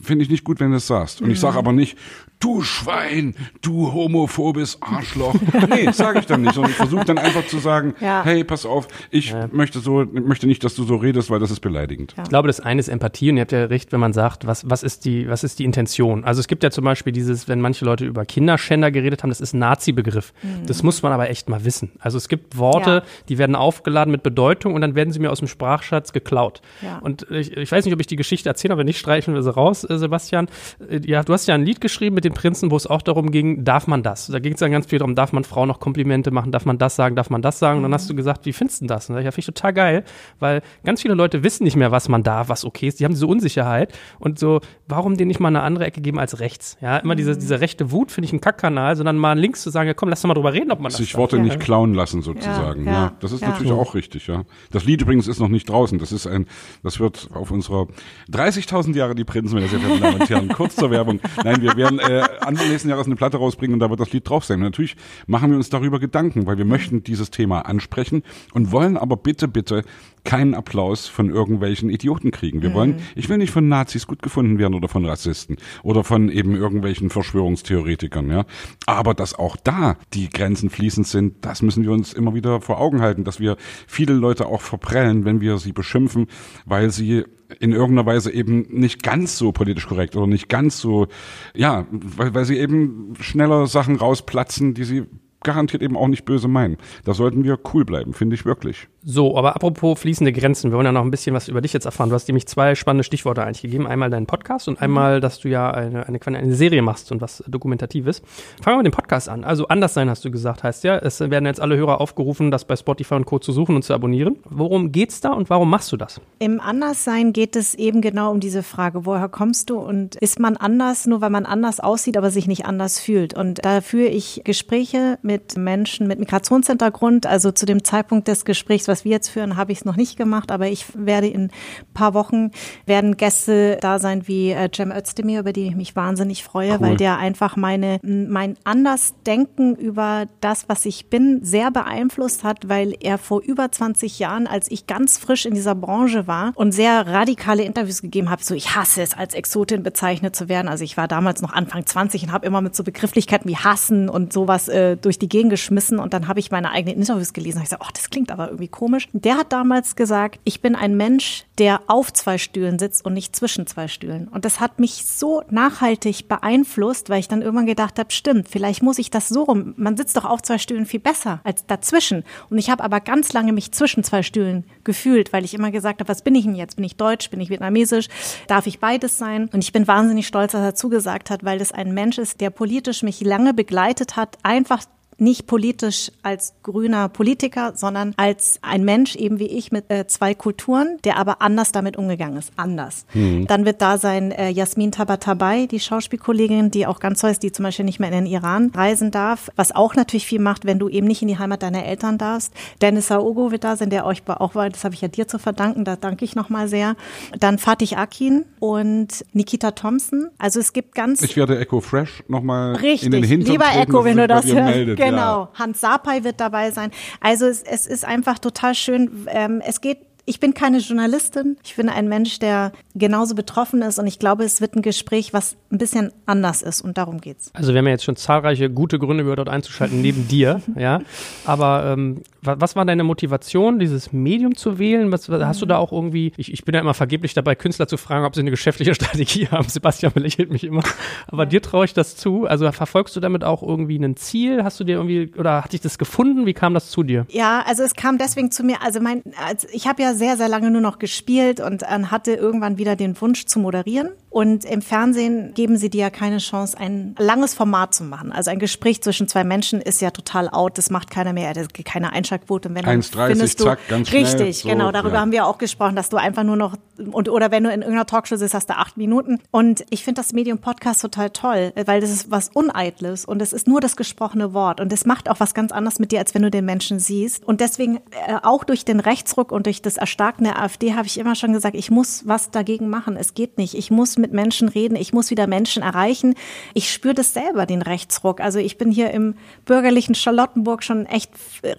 finde ich nicht gut, wenn du das sagst. Und ich sage mhm. aber nicht, du Schwein, du homophobes Arschloch. nee, sage ich dann nicht, sondern ich versuche dann einfach zu sagen, ja. hey, pass auf, ich ja. möchte so, möchte nicht, dass du so redest, weil das ist beleidigend. Ja. Ich glaube, das eine ist Empathie und ihr habt ja recht, wenn man sagt, was, was ist die, was ist die Intention? Also es gibt ja zum Beispiel dieses, wenn manche Leute über Kinderschänder geredet haben, das ist ein Nazi-Begriff. Mhm. Das muss man aber echt mal wissen. Also es gibt Worte, die werden aufgeladen mit Bedeutung und dann werden sie mir aus dem Sprachschatz geklaut. Und ich, ich weiß nicht, ob ich die Geschichte erzähle, aber nicht streichen wir sie raus, äh, Sebastian. Äh, ja, du hast ja ein Lied geschrieben mit dem Prinzen, wo es auch darum ging, darf man das? Da ging es dann ganz viel darum, darf man Frauen noch Komplimente machen, darf man das sagen, darf man das sagen? Und dann hast du gesagt, wie findest du das? Und da ich, ja, finde ich total geil, weil ganz viele Leute wissen nicht mehr, was man darf, was okay ist. Die haben diese Unsicherheit und so, warum denen nicht mal eine andere Ecke geben als rechts? Ja, immer diese, diese rechte Wut finde ich ein Kackkanal, sondern mal links zu sagen, ja komm, lass doch mal drüber reden, ob man das Sich Worte darf. nicht klauen lassen sozusagen. Ja, ja. ja das ist natürlich auch richtig, ja. Das Lied übrigens ist noch nicht draußen. Das ist ein, das wird auf unserer 30.000 Jahre die Prinzen, meine sehr verehrten Damen und Herren, kurz zur Werbung. Nein, wir werden äh, Anfang nächsten Jahres eine Platte rausbringen und da wird das Lied drauf sein. Und natürlich machen wir uns darüber Gedanken, weil wir möchten dieses Thema ansprechen und wollen aber bitte, bitte keinen Applaus von irgendwelchen Idioten kriegen. Wir mhm. wollen, ich will nicht von Nazis gut gefunden werden oder von Rassisten oder von eben irgendwelchen Verschwörungstheoretikern, ja. Aber dass auch da die Grenzen fließend sind, das müssen wir uns immer wieder vor Augen halten, dass wir viele Leute auch verprellen, wenn wir sie beschimpfen, weil sie in irgendeiner Weise eben nicht ganz so politisch korrekt oder nicht ganz so, ja, weil, weil sie eben schneller Sachen rausplatzen, die sie garantiert eben auch nicht böse meinen. Da sollten wir cool bleiben, finde ich wirklich. So, aber apropos fließende Grenzen, wir wollen ja noch ein bisschen was über dich jetzt erfahren. Du hast nämlich zwei spannende Stichworte eigentlich gegeben. Einmal deinen Podcast und einmal, dass du ja eine, eine, eine Serie machst und was Dokumentatives. Fangen wir mit dem Podcast an. Also anders sein, hast du gesagt, heißt ja. Es werden jetzt alle Hörer aufgerufen, das bei Spotify und Co. zu suchen und zu abonnieren. Worum geht's da und warum machst du das? Im Anderssein geht es eben genau um diese Frage, woher kommst du und ist man anders, nur weil man anders aussieht, aber sich nicht anders fühlt. Und da führe ich Gespräche mit Menschen mit Migrationshintergrund. Also zu dem Zeitpunkt des Gesprächs, was wir jetzt führen, habe ich es noch nicht gemacht, aber ich werde in ein paar Wochen werden Gäste da sein wie äh, Cem Özdemir, über die ich mich wahnsinnig freue, cool. weil der einfach meine mein Andersdenken über das, was ich bin, sehr beeinflusst hat, weil er vor über 20 Jahren, als ich ganz frisch in dieser Branche war und sehr radikale Interviews gegeben habe, so ich hasse es, als Exotin bezeichnet zu werden. Also ich war damals noch Anfang 20 und habe immer mit so Begrifflichkeiten wie hassen und sowas äh, durch die Gegend geschmissen und dann habe ich meine eigenen Interviews gelesen und ich gesagt, oh, das klingt aber irgendwie komisch. Der hat damals gesagt, ich bin ein Mensch, der auf zwei Stühlen sitzt und nicht zwischen zwei Stühlen. Und das hat mich so nachhaltig beeinflusst, weil ich dann irgendwann gedacht habe, stimmt, vielleicht muss ich das so rum. Man sitzt doch auf zwei Stühlen viel besser als dazwischen. Und ich habe aber ganz lange mich zwischen zwei Stühlen gefühlt, weil ich immer gesagt habe, was bin ich denn jetzt? Bin ich deutsch? Bin ich vietnamesisch? Darf ich beides sein? Und ich bin wahnsinnig stolz, dass er zugesagt hat, weil das ein Mensch ist, der politisch mich lange begleitet hat, einfach nicht politisch als grüner Politiker, sondern als ein Mensch eben wie ich mit äh, zwei Kulturen, der aber anders damit umgegangen ist, anders. Mhm. Dann wird da sein äh, Jasmin Tabatabai, die Schauspielkollegin, die auch ganz toll ist, die zum Beispiel nicht mehr in den Iran reisen darf, was auch natürlich viel macht, wenn du eben nicht in die Heimat deiner Eltern darfst. Dennis Saogo wird da sein, der euch auch war, das habe ich ja dir zu verdanken, da danke ich nochmal sehr. Dann Fatih Akin und Nikita Thompson. Also es gibt ganz... Ich werde Echo Fresh nochmal in den Hintergrund Lieber Echo, wenn du das hörst. Genau, ja. Hans Sapai wird dabei sein. Also es, es ist einfach total schön. Ähm, es geht ich bin keine Journalistin. Ich bin ein Mensch, der genauso betroffen ist. Und ich glaube, es wird ein Gespräch, was ein bisschen anders ist. Und darum geht's. Also wir haben ja jetzt schon zahlreiche gute Gründe gehört, dort einzuschalten, neben dir. Ja. Aber ähm, was war deine Motivation, dieses Medium zu wählen? Was, hast du da auch irgendwie, ich, ich bin ja immer vergeblich dabei, Künstler zu fragen, ob sie eine geschäftliche Strategie haben. Sebastian belächelt mich immer. Aber dir traue ich das zu. Also verfolgst du damit auch irgendwie ein Ziel? Hast du dir irgendwie, oder hat dich das gefunden? Wie kam das zu dir? Ja, also es kam deswegen zu mir, also mein, also ich habe ja sehr, sehr lange nur noch gespielt und äh, hatte irgendwann wieder den Wunsch zu moderieren. Und im Fernsehen geben sie dir ja keine Chance, ein langes Format zu machen. Also ein Gespräch zwischen zwei Menschen ist ja total out. Das macht keiner mehr. Das keine Einschaltquote. 1,30, zack, ganz schnell. Richtig, so, genau. Darüber ja. haben wir auch gesprochen, dass du einfach nur noch, und, oder wenn du in irgendeiner Talkshow sitzt, hast du acht Minuten. Und ich finde das Medium Podcast total toll, weil das ist was Uneitles und es ist nur das gesprochene Wort. Und es macht auch was ganz anderes mit dir, als wenn du den Menschen siehst. Und deswegen, äh, auch durch den Rechtsruck und durch das Erstarken der AfD, habe ich immer schon gesagt, ich muss was dagegen machen. Es geht nicht. Ich muss mit Menschen reden, ich muss wieder Menschen erreichen. Ich spüre das selber, den Rechtsruck. Also ich bin hier im bürgerlichen Charlottenburg schon echt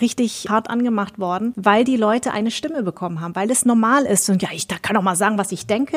richtig hart angemacht worden, weil die Leute eine Stimme bekommen haben, weil es normal ist. Und ja, ich da kann auch mal sagen, was ich denke.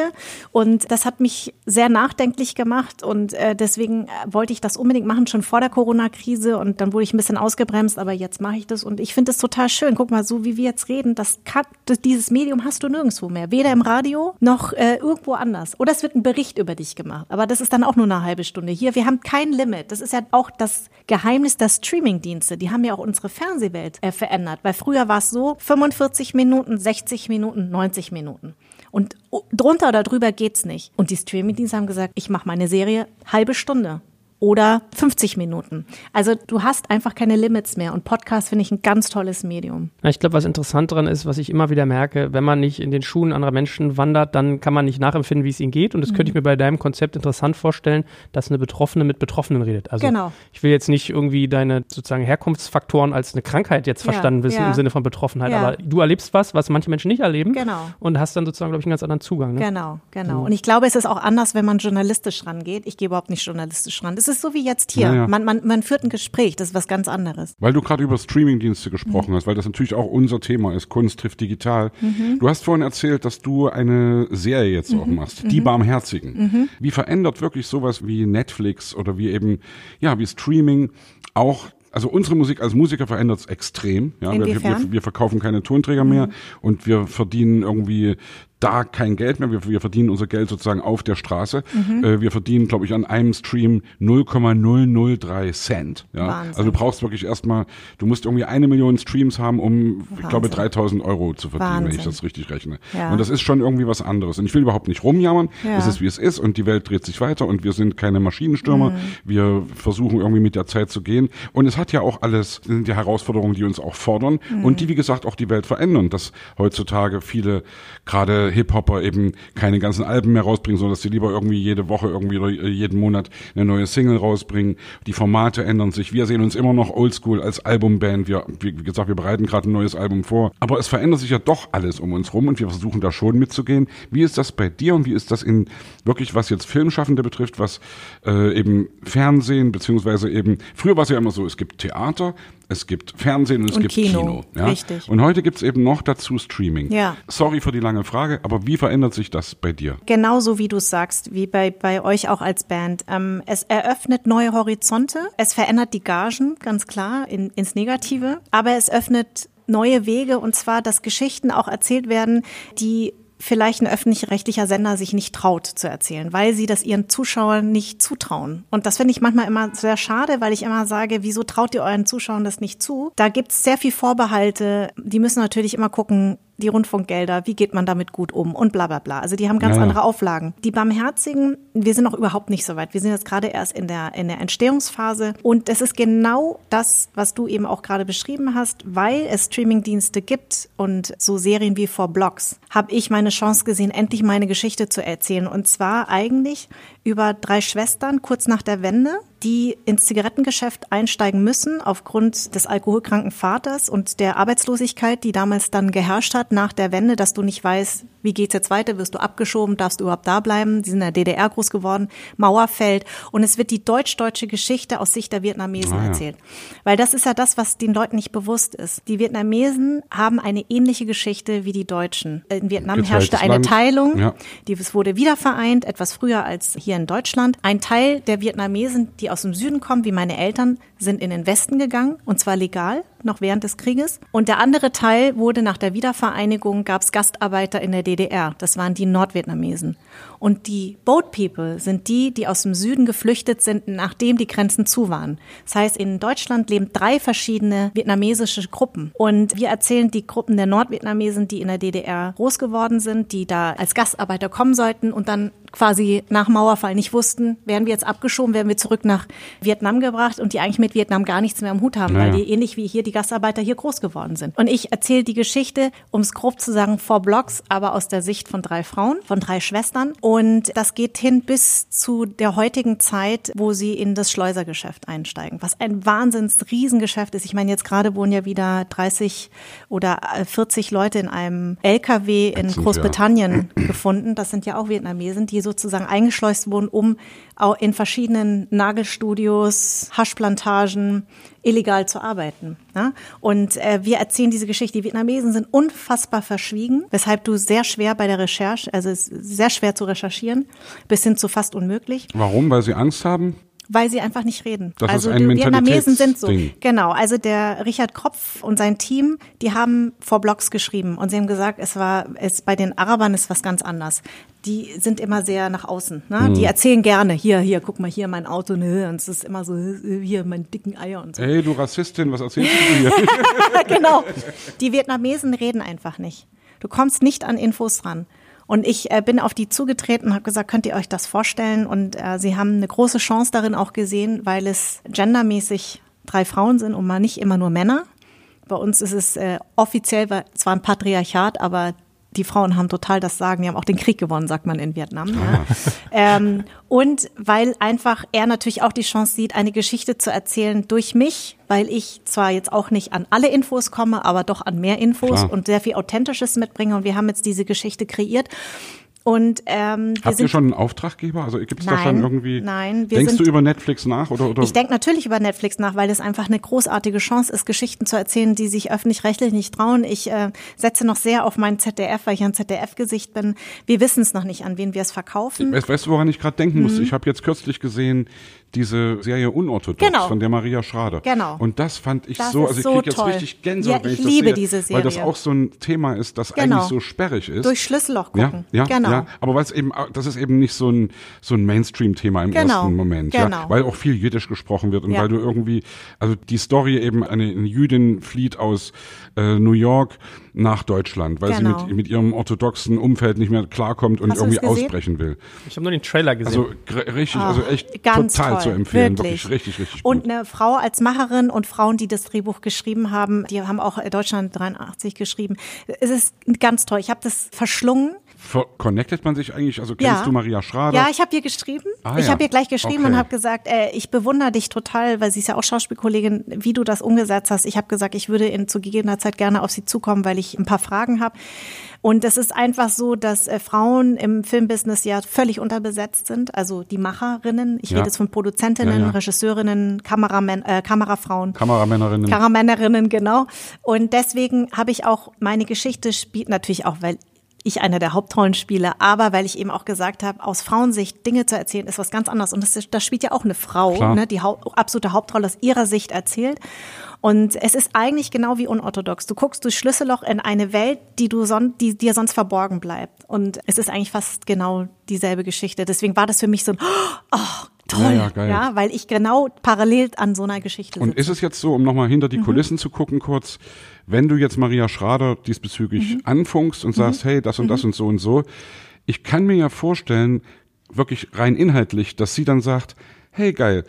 Und das hat mich sehr nachdenklich gemacht. Und äh, deswegen äh, wollte ich das unbedingt machen, schon vor der Corona-Krise. Und dann wurde ich ein bisschen ausgebremst, aber jetzt mache ich das. Und ich finde es total schön. Guck mal, so wie wir jetzt reden, das kann, dieses Medium hast du nirgendwo mehr. Weder im Radio noch äh, irgendwo anders. Oder es wird ein Bericht über dich gemacht. Aber das ist dann auch nur eine halbe Stunde. Hier, wir haben kein Limit. Das ist ja auch das Geheimnis der Streamingdienste. Die haben ja auch unsere Fernsehwelt äh, verändert. Weil früher war es so, 45 Minuten, 60 Minuten, 90 Minuten. Und drunter oder drüber geht's nicht. Und die Streamingdienste haben gesagt, ich mache meine Serie halbe Stunde oder 50 Minuten. Also du hast einfach keine Limits mehr und Podcast finde ich ein ganz tolles Medium. Ja, ich glaube, was interessant daran ist, was ich immer wieder merke, wenn man nicht in den Schuhen anderer Menschen wandert, dann kann man nicht nachempfinden, wie es ihnen geht und das mhm. könnte ich mir bei deinem Konzept interessant vorstellen, dass eine Betroffene mit Betroffenen redet. Also genau. ich will jetzt nicht irgendwie deine sozusagen Herkunftsfaktoren als eine Krankheit jetzt verstanden ja, wissen ja. im Sinne von Betroffenheit, aber du erlebst was, was manche Menschen nicht erleben genau. und hast dann sozusagen, glaube ich, einen ganz anderen Zugang. Ne? Genau, genau. Mhm. Und ich glaube, es ist auch anders, wenn man journalistisch rangeht. Ich gehe überhaupt nicht journalistisch ran. Das es ist so wie jetzt hier. Ja, Man, man, man führt ein Gespräch, das ist was ganz anderes. Weil du gerade über Streamingdienste gesprochen mhm. hast, weil das natürlich auch unser Thema ist, Kunst trifft digital. Mhm. Du hast vorhin erzählt, dass du eine Serie jetzt mhm. auch machst, Die mhm. Barmherzigen. Mhm. Wie verändert wirklich sowas wie Netflix oder wie eben, ja, wie Streaming auch also unsere Musik als Musiker verändert es extrem. Ja, wir, wir, wir, verkaufen keine Tonträger mehr mhm. und wir verdienen irgendwie da kein Geld mehr. Wir, wir verdienen unser Geld sozusagen auf der Straße. Mhm. Äh, wir verdienen, glaube ich, an einem Stream 0,003 Cent. Ja? Wahnsinn. Also du brauchst wirklich erstmal, du musst irgendwie eine Million Streams haben, um, ich glaube, Wahnsinn. 3000 Euro zu verdienen, wenn ich Wahnsinn. das richtig rechne. Ja. Und das ist schon irgendwie was anderes. Und ich will überhaupt nicht rumjammern. Ja. Es ist, wie es ist und die Welt dreht sich weiter und wir sind keine Maschinenstürmer. Mhm. Wir versuchen irgendwie mit der Zeit zu gehen. Und es hat ja auch alles, sind die Herausforderungen, die uns auch fordern Mhm. und die, wie gesagt, auch die Welt verändern. Dass heutzutage viele, gerade Hip-Hopper eben keine ganzen Alben mehr rausbringen, sondern dass sie lieber irgendwie jede Woche irgendwie oder jeden Monat eine neue Single rausbringen. Die Formate ändern sich. Wir sehen uns immer noch oldschool als Albumband. Wir, wie gesagt, wir bereiten gerade ein neues Album vor. Aber es verändert sich ja doch alles um uns rum und wir versuchen da schon mitzugehen. Wie ist das bei dir und wie ist das in wirklich, was jetzt Filmschaffende betrifft, was äh, eben Fernsehen, beziehungsweise eben, früher war es ja immer so, es gibt Theater, es gibt Fernsehen und es Und gibt Kino, Kino. ja? richtig. Und heute gibt's eben noch dazu Streaming. Ja. Sorry für die lange Frage, aber wie verändert sich das bei dir? Genauso wie du es sagst, wie bei, bei euch auch als Band. Ähm, es eröffnet neue Horizonte, es verändert die Gagen, ganz klar, in, ins Negative, aber es öffnet neue Wege und zwar, dass Geschichten auch erzählt werden, die vielleicht ein öffentlich-rechtlicher Sender sich nicht traut zu erzählen, weil sie das ihren Zuschauern nicht zutrauen. Und das finde ich manchmal immer sehr schade, weil ich immer sage, wieso traut ihr euren Zuschauern das nicht zu? Da gibt es sehr viel Vorbehalte. Die müssen natürlich immer gucken, die Rundfunkgelder, wie geht man damit gut um und bla bla bla. Also die haben ganz Ja, ja. andere Auflagen. Die Barmherzigen, wir sind noch überhaupt nicht so weit. Wir sind jetzt gerade erst in der, in der Entstehungsphase und es ist genau das, was du eben auch gerade beschrieben hast, weil es Streamingdienste gibt und so Serien wie For Blocks, habe ich meine Chance gesehen, endlich meine Geschichte zu erzählen und zwar eigentlich über drei Schwestern kurz nach der Wende, die ins Zigarettengeschäft einsteigen müssen aufgrund des alkoholkranken Vaters und der Arbeitslosigkeit, die damals dann geherrscht hat nach der Wende, dass du nicht weißt, wie geht's jetzt weiter, wirst du abgeschoben, darfst du überhaupt da bleiben? Die sind in der DDR groß geworden, Mauer fällt und es wird die deutsch-deutsche Geschichte aus Sicht der Vietnamesen Ah, ja. erzählt. Weil das ist ja das, was den Leuten nicht bewusst ist. Die Vietnamesen haben eine ähnliche Geschichte wie die Deutschen. In Vietnam Geteiltes herrschte eine Land. Teilung, Ja. die es wurde wieder vereint, etwas früher als hier in Deutschland. Ein Teil der Vietnamesen, die aus dem Süden kommen, wie meine Eltern, sind in den Westen gegangen und zwar legal, noch während des Krieges. Und der andere Teil wurde nach der Wiedervereinigung, gab es Gastarbeiter in der DDR. Das waren die Nordvietnamesen. Und die Boat People sind die, die aus dem Süden geflüchtet sind, nachdem die Grenzen zu waren. Das heißt, in Deutschland leben drei verschiedene vietnamesische Gruppen. Und wir erzählen die Gruppen der Nordvietnamesen, die in der DDR groß geworden sind, die da als Gastarbeiter kommen sollten und dann quasi nach Mauerfall nicht wussten, werden wir jetzt abgeschoben, werden wir zurück nach Vietnam gebracht und die eigentlich mit Vietnam gar nichts mehr am Hut haben, Naja. weil die ähnlich wie hier die Gastarbeiter hier groß geworden sind. Und ich erzähle die Geschichte, um es grob zu sagen, vor Blocks, aber aus der Sicht von drei Frauen, von drei Schwestern. Und das geht hin bis zu der heutigen Zeit, wo sie in das Schleusergeschäft einsteigen, was ein wahnsinns Riesengeschäft ist. Ich meine, jetzt gerade wohnen ja wieder 30 oder äh, 40 Leute in einem LKW in Großbritannien gefunden. Das sind ja auch Vietnamesen, die sozusagen eingeschleust wurden, um auch in verschiedenen Nagelstudios, Haschplantagen illegal zu arbeiten. Ja? Und äh, wir erzählen diese Geschichte. Die Vietnamesen sind unfassbar verschwiegen, weshalb du sehr schwer bei der Recherche, also sehr schwer zu recherchieren, bis hin zu fast unmöglich. Warum? Weil sie Angst haben? Weil sie einfach nicht reden. Das also die Vietnamesen sind so. Mentalitätsding. Genau, also der Richard Kropf und sein Team, die haben vor Blogs geschrieben und sie haben gesagt, es war es bei den Arabern ist was ganz anders. Die sind immer sehr nach außen. Ne? Hm. Die erzählen gerne, hier, hier, guck mal, hier mein Auto, ne? und es ist immer so, hier, meine dicken Eier und so. Ey, du Rassistin, was erzählst du hier? genau. Die Vietnamesen reden einfach nicht. Du kommst nicht an Infos ran. Und ich äh, bin auf die zugetreten und habe gesagt, könnt ihr euch das vorstellen? Und äh, sie haben eine große Chance darin auch gesehen, weil es gendermäßig drei Frauen sind und mal nicht immer nur Männer. Bei uns ist es äh, offiziell war- zwar ein Patriarchat, aber die Frauen haben total das Sagen. Die haben auch den Krieg gewonnen, sagt man in Vietnam. Ja. ähm, und weil einfach er natürlich auch die Chance sieht, eine Geschichte zu erzählen durch mich, weil ich zwar jetzt auch nicht an alle Infos komme, aber doch an mehr Infos Klar. und sehr viel Authentisches mitbringe. Und wir haben jetzt diese Geschichte kreiert. Und ähm, wir Habt ihr schon einen Auftraggeber? Also gibt es da schon irgendwie. nein, wir Denkst sind- du über Netflix nach oder oder? Ich denke natürlich über Netflix nach, weil es einfach eine großartige Chance ist, Geschichten zu erzählen, die sich öffentlich-rechtlich nicht trauen. Ich äh, setze noch sehr auf meinen ZDF, weil ich ein ZDF-Gesicht bin. Wir wissen es noch nicht, an wen wir es verkaufen. Weißt, weißt du, woran ich gerade denken Mhm. muss? Ich habe jetzt kürzlich gesehen, diese Serie Unorthodox Genau. von der Maria Schrader. Genau. Und das fand ich Das so, also ich so krieg jetzt richtig Gänsehaut, Ja, wenn ich, ich das liebe sehe, diese weil das Serie. auch so ein Thema ist, das Genau. eigentlich so sperrig ist. Durch Schlüsselloch Ja, gucken. ja, genau. ja. Aber weil es eben, das ist eben nicht so ein, so ein Mainstream-Thema im Genau, ersten Moment, genau. ja. Weil auch viel Jiddisch gesprochen wird und Ja. weil du irgendwie, also die Story eben, eine, eine Jüdin flieht aus äh, New York nach Deutschland, weil Genau. sie mit, mit ihrem orthodoxen Umfeld nicht mehr klarkommt und Hast irgendwie ausbrechen will. Ich habe nur den Trailer gesehen. Also richtig, also echt Ah, Ganz total toll, zu empfehlen, wirklich. wirklich, richtig, richtig Und gut. eine Frau als Macherin und Frauen, die das Drehbuch geschrieben haben, die haben auch äh, Deutschland 83 geschrieben. Es ist ganz toll. Ich habe das verschlungen. Connectet man sich eigentlich, also kennst Ja. du Maria Schrader? Ja, ich habe ihr geschrieben. Ah, ich ja. habe ihr gleich geschrieben Okay. und habe gesagt, äh, ich bewundere dich total, weil sie ist ja auch Schauspielkollegin, wie du das umgesetzt hast. Ich habe gesagt, ich würde in zu gegebener Zeit gerne auf sie zukommen, weil ich ein paar Fragen habe. Und es ist einfach so, dass äh, Frauen im Filmbusiness ja völlig unterbesetzt sind. Also die Macherinnen, ich Ja. rede jetzt von Produzentinnen, Ja. Regisseurinnen, Kameramen, äh, Kamerafrauen. Kameramännerinnen. Karamännerinnen, genau. Und deswegen habe ich auch meine Geschichte spielt natürlich auch, weil ich eine der Hauptrollen spiele, aber weil ich eben auch gesagt habe, aus Frauensicht Dinge zu erzählen, ist was ganz anderes. Und das, ist, das spielt ja auch eine Frau, Klar. ne, die Hau absolute Hauptrolle aus ihrer Sicht erzählt. Und es ist eigentlich genau wie unorthodox. Du guckst durch Schlüsselloch in eine Welt, die du son die dir sonst verborgen bleibt. Und es ist eigentlich fast genau dieselbe Geschichte. Deswegen war das für mich so ein, oh, toll, Ja, ja, ja, weil ich genau parallel an so einer Geschichte Und sitze. ist es jetzt so, um nochmal hinter Mhm. die Kulissen zu gucken kurz, wenn du jetzt Maria Schrader diesbezüglich Mhm. anfunkst und sagst, hey, das und das und so und so, ich kann mir ja vorstellen, wirklich rein inhaltlich, dass sie dann sagt, hey geil,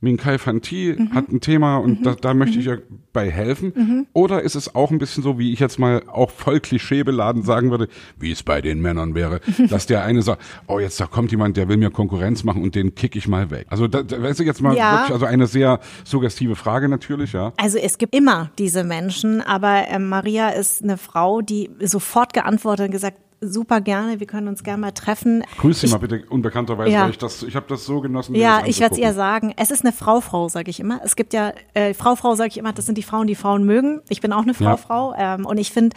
Minkai Fanti Mhm. hat ein Thema und da, da möchte ich ja bei helfen. Oder ist es auch ein bisschen so, wie ich jetzt mal auch voll klischeebeladen sagen würde, wie es bei den Männern wäre, dass der eine sagt, oh jetzt da kommt jemand, der will mir Konkurrenz machen und den kick ich mal weg. Also da, da weißt du jetzt mal Ja. wirklich, also eine sehr suggestive Frage natürlich, ja. Also es gibt immer diese Menschen, aber ähm, Maria ist eine Frau, die sofort geantwortet und gesagt, super gerne, wir können uns gerne mal treffen. Grüß Sie mal bitte unbekannterweise, Ja. weil ich das, ich habe das so genossen. Ja, ich werde es ihr sagen. Es ist eine Frau-Frau, sage ich immer. Es gibt ja, äh, Frau-Frau sage ich immer, das sind die Frauen, die Frauen mögen. Ich bin auch eine Ja. Frau-Frau. Ähm, und ich finde,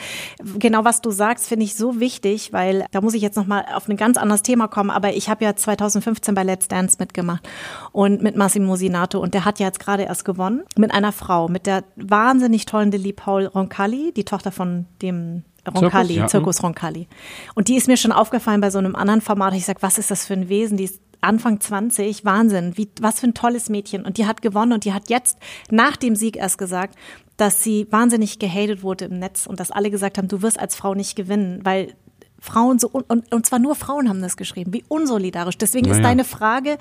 genau was du sagst, finde ich so wichtig, weil da muss ich jetzt nochmal auf ein ganz anderes Thema kommen. Aber ich habe ja 2015 bei Let's Dance mitgemacht und mit Massimo Sinato. Und der hat ja jetzt gerade erst gewonnen mit einer Frau, mit der wahnsinnig tollen Lili Paul Roncalli, die Tochter von dem Roncalli, ja. Zirkus Roncalli. Und die ist mir schon aufgefallen bei so einem anderen Format. Ich sag, was ist das für ein Wesen? Die ist Anfang 20, Wahnsinn, wie, was für ein tolles Mädchen. Und die hat gewonnen und die hat jetzt nach dem Sieg erst gesagt, dass sie wahnsinnig gehatet wurde im Netz und dass alle gesagt haben, du wirst als Frau nicht gewinnen, weil Frauen so, un- und, und zwar nur Frauen haben das geschrieben, wie unsolidarisch. Deswegen ist Naja. deine Frage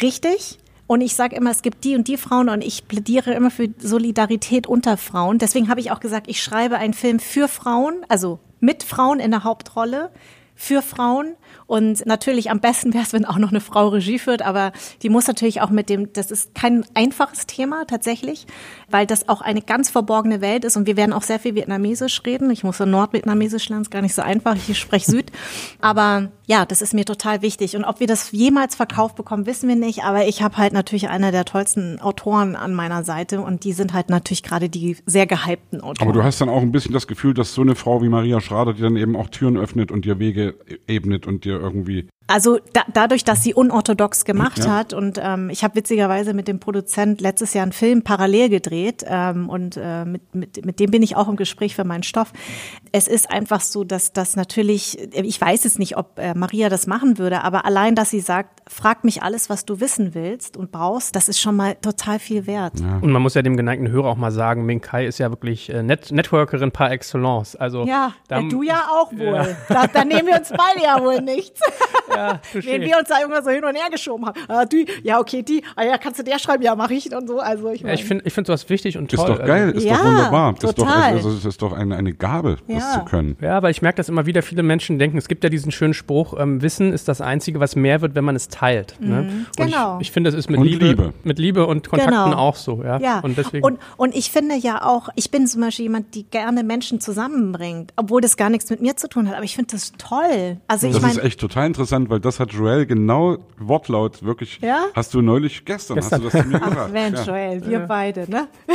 richtig. Und ich sage immer, es gibt die und die Frauen und ich plädiere immer für Solidarität unter Frauen. Deswegen habe ich auch gesagt, ich schreibe einen Film für Frauen, also mit Frauen in der Hauptrolle, für Frauen. Und natürlich am besten wäre es, wenn auch noch eine Frau Regie führt, aber die muss natürlich auch mit dem, das ist kein einfaches Thema tatsächlich, weil das auch eine ganz verborgene Welt ist und wir werden auch sehr viel Vietnamesisch reden. Ich muss ja Nordvietnamesisch lernen, ist gar nicht so einfach, ich spreche Süd. Aber ja, das ist mir total wichtig. Und ob wir das jemals verkauft bekommen, wissen wir nicht, aber ich habe halt natürlich einer der tollsten Autoren an meiner Seite und die sind halt natürlich gerade die sehr gehypten Autoren. Aber du hast dann auch ein bisschen das Gefühl, dass so eine Frau wie Maria Schrader, die dann eben auch Türen öffnet und dir Wege ebnet und dir irgendwie Also da, dadurch, dass sie unorthodox gemacht Ja. hat und ähm, ich habe witzigerweise mit dem Produzent letztes Jahr einen Film parallel gedreht ähm, und äh, mit, mit, mit dem bin ich auch im Gespräch für meinen Stoff. Es ist einfach so, dass das natürlich, ich weiß jetzt nicht, ob äh, Maria das machen würde, aber allein, dass sie sagt, frag mich alles, was du wissen willst und brauchst, das ist schon mal total viel wert. Und man muss ja dem geneigten Hörer auch mal sagen, Ming Kai ist ja wirklich äh, Net Networkerin par excellence. Also Ja, da, äh, du ja auch wohl. Da, da nehmen wir uns beide ja wohl nichts. Ja. Wenn wir uns da irgendwas so hin und her geschoben haben. Ah, die, ja, okay, die, ah, ja, kannst du der schreiben? Ja, mach ich und so. Also ich, Ja, ich finde ich find sowas wichtig und ist toll. doch geil, Also, ist Ja, doch wunderbar. Ist doch, total. also, es ist doch eine, eine Gabe, das Ja. zu können. ja, weil ich merke, dass immer wieder viele Menschen denken, es gibt ja diesen schönen Spruch, ähm, Wissen ist das Einzige, was mehr wird, wenn man es teilt. Ne? Und genau. ich, ich finde, es ist mit Liebe, Liebe. mit Liebe und Kontakten Genau. auch so. Ja, Ja, und deswegen. und, und ich finde ja auch, ich bin zum Beispiel jemand, die gerne Menschen zusammenbringt, obwohl das gar nichts mit mir zu tun hat, aber ich finde das toll. Also ich Das ist echt total interessant, weil das hat Joel genau Wortlaut wirklich. Ja? Hast du neulich gestern, Gestern. hast du das zu mir gesagt? Ach Mensch, ja. Joel, wir beide, ne?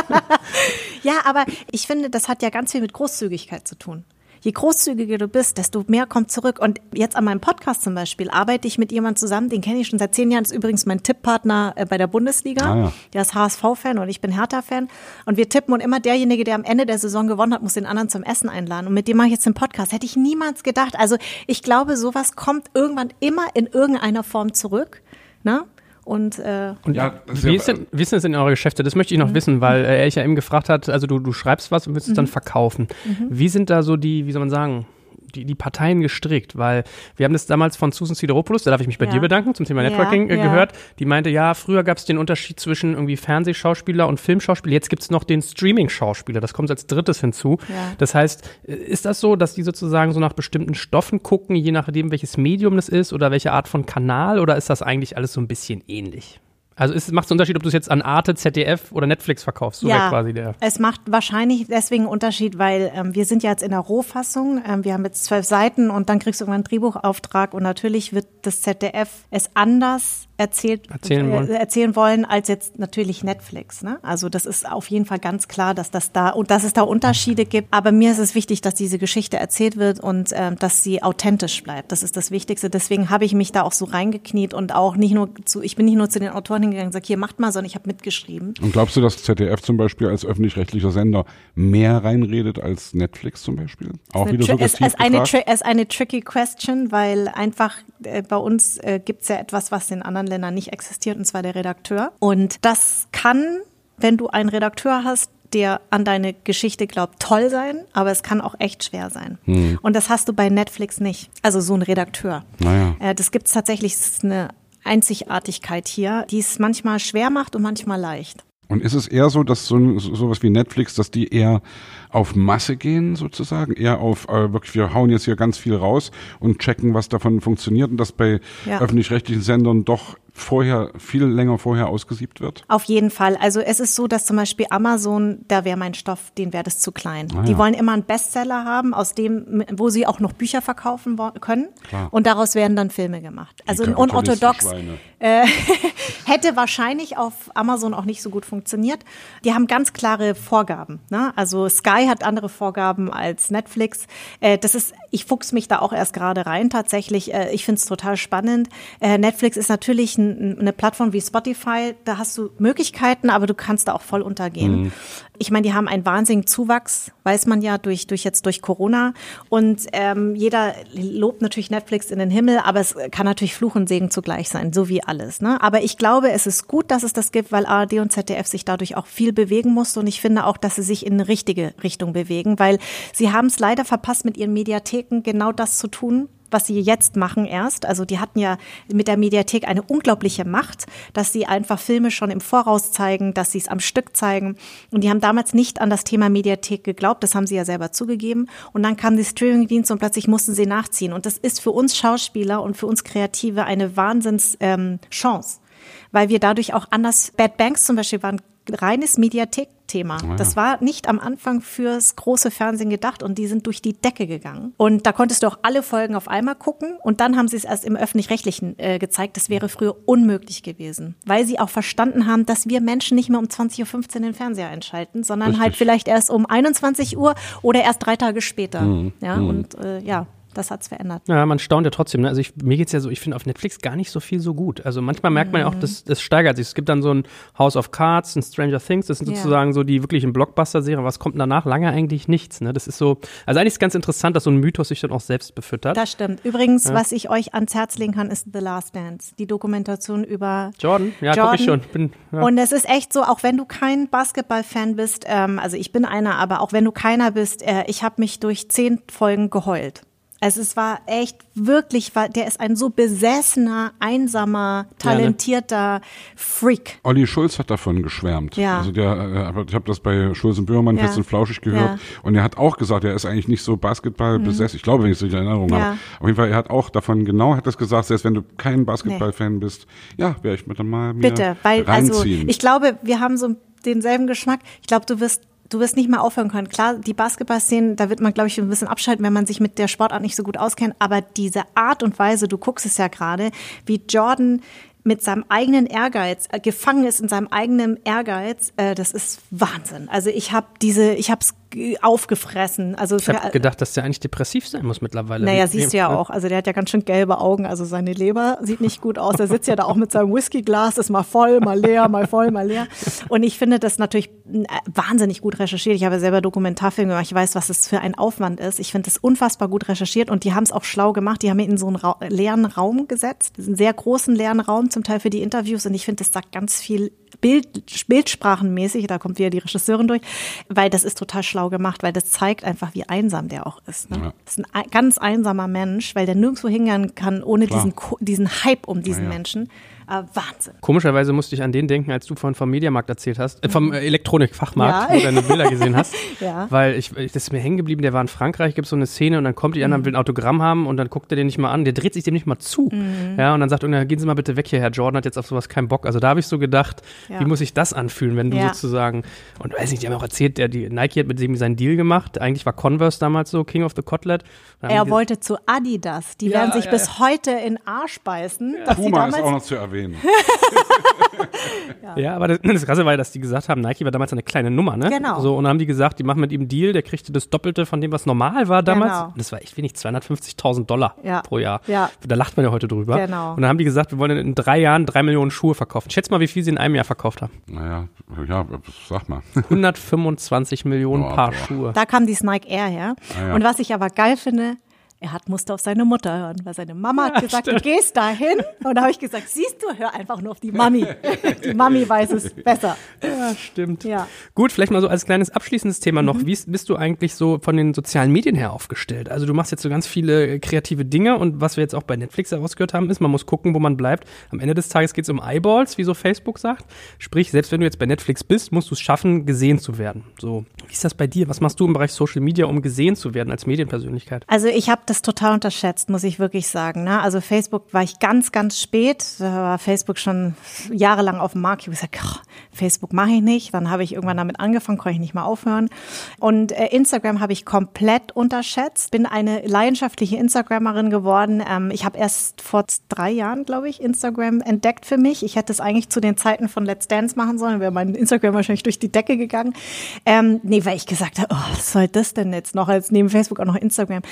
ja, aber ich finde, das hat ja ganz viel mit Großzügigkeit zu tun. Je großzügiger du bist, desto mehr kommt zurück. Und jetzt an meinem Podcast zum Beispiel arbeite ich mit jemandem zusammen, den kenne ich schon seit zehn Jahren, ist übrigens mein Tipppartner äh, bei der Bundesliga. Ah, ja. Der ist HSV-Fan und ich bin Hertha-Fan. Und wir tippen und immer derjenige, der am Ende der Saison gewonnen hat, muss den anderen zum Essen einladen. Und mit dem mache ich jetzt den Podcast. Hätte ich niemals gedacht. Also ich glaube, sowas kommt irgendwann immer in irgendeiner Form zurück. Ne? Und, äh, Und Ja, wie, ist denn, wie ist das in eure Geschäfte? Das möchte ich noch Mhm. wissen, weil äh, er ja eben gefragt hat, also du, du schreibst was und willst es dann verkaufen. Mhm. Wie sind da so die, wie soll man sagen, die, die Parteien gestrickt? Weil wir haben das damals von Susan Sideropoulos, da darf ich mich bei Ja. dir bedanken, zum Thema Ja, Networking äh, ja. gehört. Die meinte, ja, früher gab es den Unterschied zwischen irgendwie Fernsehschauspieler und Filmschauspieler, jetzt gibt es noch den Streaming-Schauspieler, das kommt als drittes hinzu. Das heißt, äh, ist das so, dass die sozusagen so nach bestimmten Stoffen gucken, je nachdem, welches Medium das ist oder welche Art von Kanal, oder ist das eigentlich alles so ein bisschen ähnlich? Also macht es einen Unterschied, ob du es jetzt an Arte, ZDF oder Netflix verkaufst? So wäre quasi der. Es macht wahrscheinlich deswegen einen Unterschied, weil ähm, wir sind ja jetzt in der Rohfassung. Ähm, wir haben jetzt zwölf Seiten und dann kriegst du irgendwann einen Drehbuchauftrag und natürlich wird das ZDF es anders erzählt, Erzählen wollen. Äh, erzählen wollen als jetzt natürlich Netflix. Ne? Also das ist auf jeden Fall ganz klar, dass das da und dass es da Unterschiede gibt. Aber mir ist es wichtig, dass diese Geschichte erzählt wird und ähm, dass sie authentisch bleibt. Das ist das Wichtigste. Deswegen habe ich mich da auch so reingekniet und auch nicht nur zu, ich bin nicht nur zu den Autoren hingegangen und gesagt, hier macht mal, sondern ich habe mitgeschrieben. Und glaubst du, dass ZDF zum Beispiel als öffentlich-rechtlicher Sender mehr reinredet als Netflix zum Beispiel? Auch wieder es, es, eine, es ist eine tricky question, weil einfach äh, bei uns äh, gibt es ja etwas, was in anderen Ländern nicht existiert, und zwar der Redakteur. Und das kann, wenn du einen Redakteur hast, der an deine Geschichte glaubt, toll sein, aber es kann auch echt schwer sein. Hm. Und das hast du bei Netflix nicht. Also so ein Redakteur. Naja. Äh, das gibt es tatsächlich, es ist eine Einzigartigkeit hier, die es manchmal schwer macht und manchmal leicht. Und ist es eher so, dass so- sowas wie Netflix, dass die eher auf Masse gehen sozusagen, eher auf äh, wirklich, wir hauen jetzt hier ganz viel raus und checken, was davon funktioniert und das bei Ja. öffentlich-rechtlichen Sendern doch vorher, viel länger vorher ausgesiebt wird? Auf jeden Fall. Also es ist so, dass zum Beispiel Amazon, da wäre mein Stoff, den wäre das zu klein. Ah, Die ja. wollen immer einen Bestseller haben, aus dem, wo sie auch noch Bücher verkaufen können. Klar. Und daraus werden dann Filme gemacht. Also ein Die unorthodox äh, hätte wahrscheinlich auf Amazon auch nicht so gut funktioniert. Die haben ganz klare Vorgaben. Ne? Also Sky hat andere Vorgaben als Netflix. Äh, das ist, ich fuchs mich da auch erst gerade rein tatsächlich. Äh, ich finde es total spannend. Äh, Netflix ist natürlich ein, eine Plattform wie Spotify. Da hast du Möglichkeiten, aber du kannst da auch voll untergehen. Ich meine, die haben einen wahnsinnigen Zuwachs, weiß man ja durch, durch jetzt durch Corona. Und ähm, jeder lobt natürlich Netflix in den Himmel, aber es kann natürlich Fluch und Segen zugleich sein, so wie alles. Ne? Aber ich glaube, es ist gut, dass es das gibt, weil ARD und ZDF sich dadurch auch viel bewegen mussten. Und ich finde auch, dass sie sich in eine richtige Richtung bewegen, weil sie haben es leider verpasst, mit ihren Mediatheken genau das zu tun, was sie jetzt machen erst. Also die hatten ja mit der Mediathek eine unglaubliche Macht, dass sie einfach Filme schon im Voraus zeigen, dass sie es am Stück zeigen. Und die haben damals nicht an das Thema Mediathek geglaubt, das haben sie ja selber zugegeben. Und dann kamen die Streamingdienste und plötzlich mussten sie nachziehen. Und das ist für uns Schauspieler und für uns Kreative eine Wahnsinns ähm, weil wir dadurch auch anders, Bad Banks zum Beispiel waren reines Mediathek-Thema. Das war nicht am Anfang fürs große Fernsehen gedacht und die sind durch die Decke gegangen. Und da konntest du auch alle Folgen auf einmal gucken und dann haben sie es erst im Öffentlich-Rechtlichen äh, gezeigt. Das wäre früher unmöglich gewesen, weil sie auch verstanden haben, dass wir Menschen nicht mehr um 20.15 Uhr den Fernseher einschalten, sondern Richtig. halt vielleicht erst um 21 Uhr oder erst drei Tage später. Ja, und äh, ja, das hat's verändert. Ja, man staunt ja trotzdem. Ne? Also ich, mir geht's ja so, ich finde auf Netflix gar nicht so viel so gut. Also manchmal merkt man ja auch, das, das steigert sich. Es gibt dann so ein House of Cards, ein Stranger Things, das sind Ja. sozusagen so die wirklichen Blockbuster-Serien. Was kommt danach? Lange eigentlich nichts. Ne? Das ist so, also eigentlich ist ganz interessant, dass so ein Mythos sich dann auch selbst befüttert. Das stimmt. Übrigens, was ich euch ans Herz legen kann, ist The Last Dance. Die Dokumentation über Jordan? Ja, guck ich schon. Bin, ja. Und es ist echt so, auch wenn du kein Basketball-Fan bist, ähm, also ich bin einer, aber auch wenn du keiner bist, äh, ich habe mich durch zehn Folgen geheult. Also es war echt wirklich, war, der ist ein so besessener, einsamer, talentierter Freak. Olli Schulz hat davon geschwärmt. Ja. Also der, äh, aber ich habe das bei Schulz und Böhmermann Ja. fest und flauschig gehört Ja. und er hat auch gesagt, er ist eigentlich nicht so Basketball besessen. Ich glaube, wenn ich es richtig in Erinnerung Ja. habe. Auf jeden Fall, er hat auch davon genau, hat das gesagt, selbst wenn du kein Basketball-Fan bist, ja, wäre ich mit dann mal mir Bitte, weil also reinziehen. ich glaube, wir haben so denselben Geschmack. Ich glaube, du wirst du wirst nicht mehr aufhören können. Klar, die Basketballszenen, da wird man, glaube ich, ein bisschen abschalten, wenn man sich mit der Sportart nicht so gut auskennt. Aber diese Art und Weise, du guckst es ja gerade, wie Jordan mit seinem eigenen Ehrgeiz äh, gefangen ist in seinem eigenen Ehrgeiz, äh, das ist Wahnsinn. Also ich habe diese, ich habe es aufgefressen. Also Ich habe gedacht, dass der eigentlich depressiv sein muss mittlerweile. naja, siehst du ja auch. Also der hat ja ganz schön gelbe Augen. Also seine Leber sieht nicht gut aus. Er sitzt ja da auch mit seinem Whiskyglas, ist mal voll, mal leer, mal voll, mal leer. Und ich finde das natürlich äh, wahnsinnig gut recherchiert. Ich habe selber Dokumentarfilme gemacht. Ich weiß, was es für ein Aufwand ist. Ich finde es unfassbar gut recherchiert und die haben es auch schlau gemacht. Die haben ihn in so einen Ra leeren Raum gesetzt, einen sehr großen leeren Raum, zum Teil für die Interviews. Und ich finde, das sagt ganz viel Bild, bildsprachenmäßig, da kommt wieder die Regisseurin durch, weil das ist total schlau gemacht, weil das zeigt einfach, wie einsam der auch ist. Ne? Ja. Das ist ein ei- ganz einsamer Mensch, weil der nirgendwo hingehen kann ohne Klar. diesen, diesen Hype um diesen Ja, ja. Menschen. Äh, Wahnsinn. Komischerweise musste ich an den denken, als du vorhin vom Mediamarkt erzählt hast, äh, vom äh, Elektronikfachmarkt, Ja. wo du deine Bilder gesehen hast. Ja. Weil ich, ich, das ist mir hängen geblieben, der war in Frankreich, gibt so eine Szene und dann kommt die Mhm. anderen, will ein Autogramm haben und dann guckt er den nicht mal an, der dreht sich dem nicht mal zu. Mhm. Ja, und dann sagt irgendwer, gehen Sie mal bitte weg hier, Herr Jordan hat jetzt auf sowas keinen Bock. Also da habe ich so gedacht, Ja. wie muss ich das anfühlen, wenn du Ja. sozusagen, und weiß nicht, die haben auch erzählt, der, die Nike hat mit dem seinen Deal gemacht, eigentlich war Converse damals so, King of the Cotlet. Er wollte zu Adidas. Die Ja, werden sich ja, bis heute in Arsch beißen, dass sie Puma ist damals auch noch zu erwähnen. Ja, aber das, das Krasse war ja, dass die gesagt haben, Nike war damals eine kleine Nummer, ne? Genau. So, und dann haben die gesagt, die machen mit ihm einen Deal, der kriegte das Doppelte von dem, was normal war damals. Genau. Und das war echt wenig, 250.000 Dollar Ja. pro Jahr. Ja. Da lacht man ja heute drüber. Genau. Und dann haben die gesagt, wir wollen in drei Jahren drei Millionen Schuhe verkaufen. Schätz mal, wie viel sie in einem Jahr verkauft haben. Naja, ja, sag mal. 125 Millionen Boah, Paar boah. Schuhe. Da kam die Nike Air her. Ah, ja. Und was ich aber geil finde, er hat musste auf seine Mutter hören, weil seine Mama hat gesagt, du gehst dahin. Und da habe ich gesagt, siehst du, hör einfach nur auf die Mami. die Mami weiß es besser. Ja, stimmt. Ja. Gut, vielleicht mal so als kleines abschließendes Thema noch. Wie ist- bist du eigentlich so von den sozialen Medien her aufgestellt? Also du machst jetzt so ganz viele äh, kreative Dinge und was wir jetzt auch bei Netflix herausgehört haben, ist, man muss gucken, wo man bleibt. Am Ende des Tages geht es um Eyeballs, wie so Facebook sagt. Sprich, selbst wenn du jetzt bei Netflix bist, musst du es schaffen, gesehen zu werden. So, wie ist das bei dir? Was machst du im Bereich Social Media, um gesehen zu werden als Medienpersönlichkeit? Also ich habe das total unterschätzt, muss ich wirklich sagen. Ne? Also Facebook war ich ganz, ganz spät. Da war Facebook schon jahrelang auf dem Markt. Ich habe gesagt, "Ach, Facebook mache ich nicht. Dann habe ich irgendwann damit angefangen, konnte ich nicht mehr aufhören. Und äh, Instagram habe ich komplett unterschätzt. Bin eine leidenschaftliche Instagrammerin geworden. Ähm, ich habe erst vor drei Jahren, glaube ich, Instagram entdeckt für mich. Ich hätte es eigentlich zu den Zeiten von Let's Dance machen sollen. Wäre mein Instagram wahrscheinlich durch die Decke gegangen. Ähm, nee, weil ich gesagt habe, oh, was soll das denn jetzt noch als neben Facebook auch noch Instagram?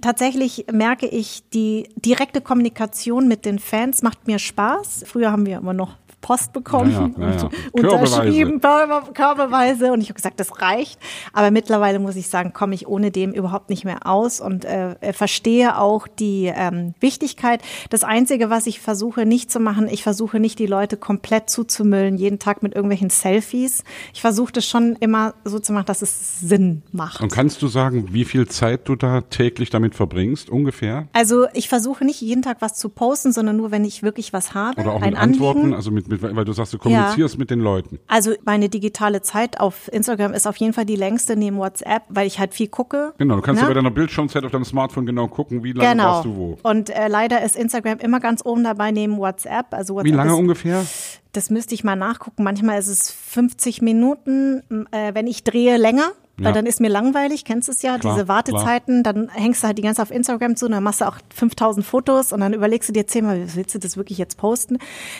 Tatsächlich merke ich, die direkte Kommunikation mit den Fans macht mir Spaß. Früher haben wir immer noch Post bekommen, Ja, ja, ja, und unterschrieben, körbeweise. Und ich habe gesagt, das reicht. Aber mittlerweile muss ich sagen, komme ich ohne dem überhaupt nicht mehr aus und äh, äh, verstehe auch die ähm, Wichtigkeit. Das Einzige, was ich versuche nicht zu machen, ich versuche nicht die Leute komplett zuzumüllen, jeden Tag mit irgendwelchen Selfies. Ich versuche das schon immer so zu machen, dass es Sinn macht. Und kannst du sagen, wie viel Zeit du da täglich damit verbringst, ungefähr? Also ich versuche nicht jeden Tag was zu posten, sondern nur, wenn ich wirklich was habe. Oder auch ein mit Antworten? Anliegen. Also mit, weil du sagst, du kommunizierst mit den Leuten. Also meine digitale Zeit auf Instagram ist auf jeden Fall die längste neben WhatsApp, weil ich halt viel gucke. Genau, du kannst Ne? ja bei deiner Bildschirmzeit auf deinem Smartphone genau gucken, wie lange Genau. warst du wo. Und äh, leider ist Instagram immer ganz oben dabei neben WhatsApp. Also WhatsApp Wie lange ist, ungefähr? Das müsste ich mal nachgucken. Manchmal ist es 50 Minuten, äh, wenn ich drehe länger. Weil Ja. dann ist mir langweilig, kennst du es ja, Klar, diese Wartezeiten, dann hängst du halt die ganze Zeit auf Instagram zu und dann machst du auch 5000 Fotos und dann überlegst du dir zehnmal, willst du das wirklich jetzt posten?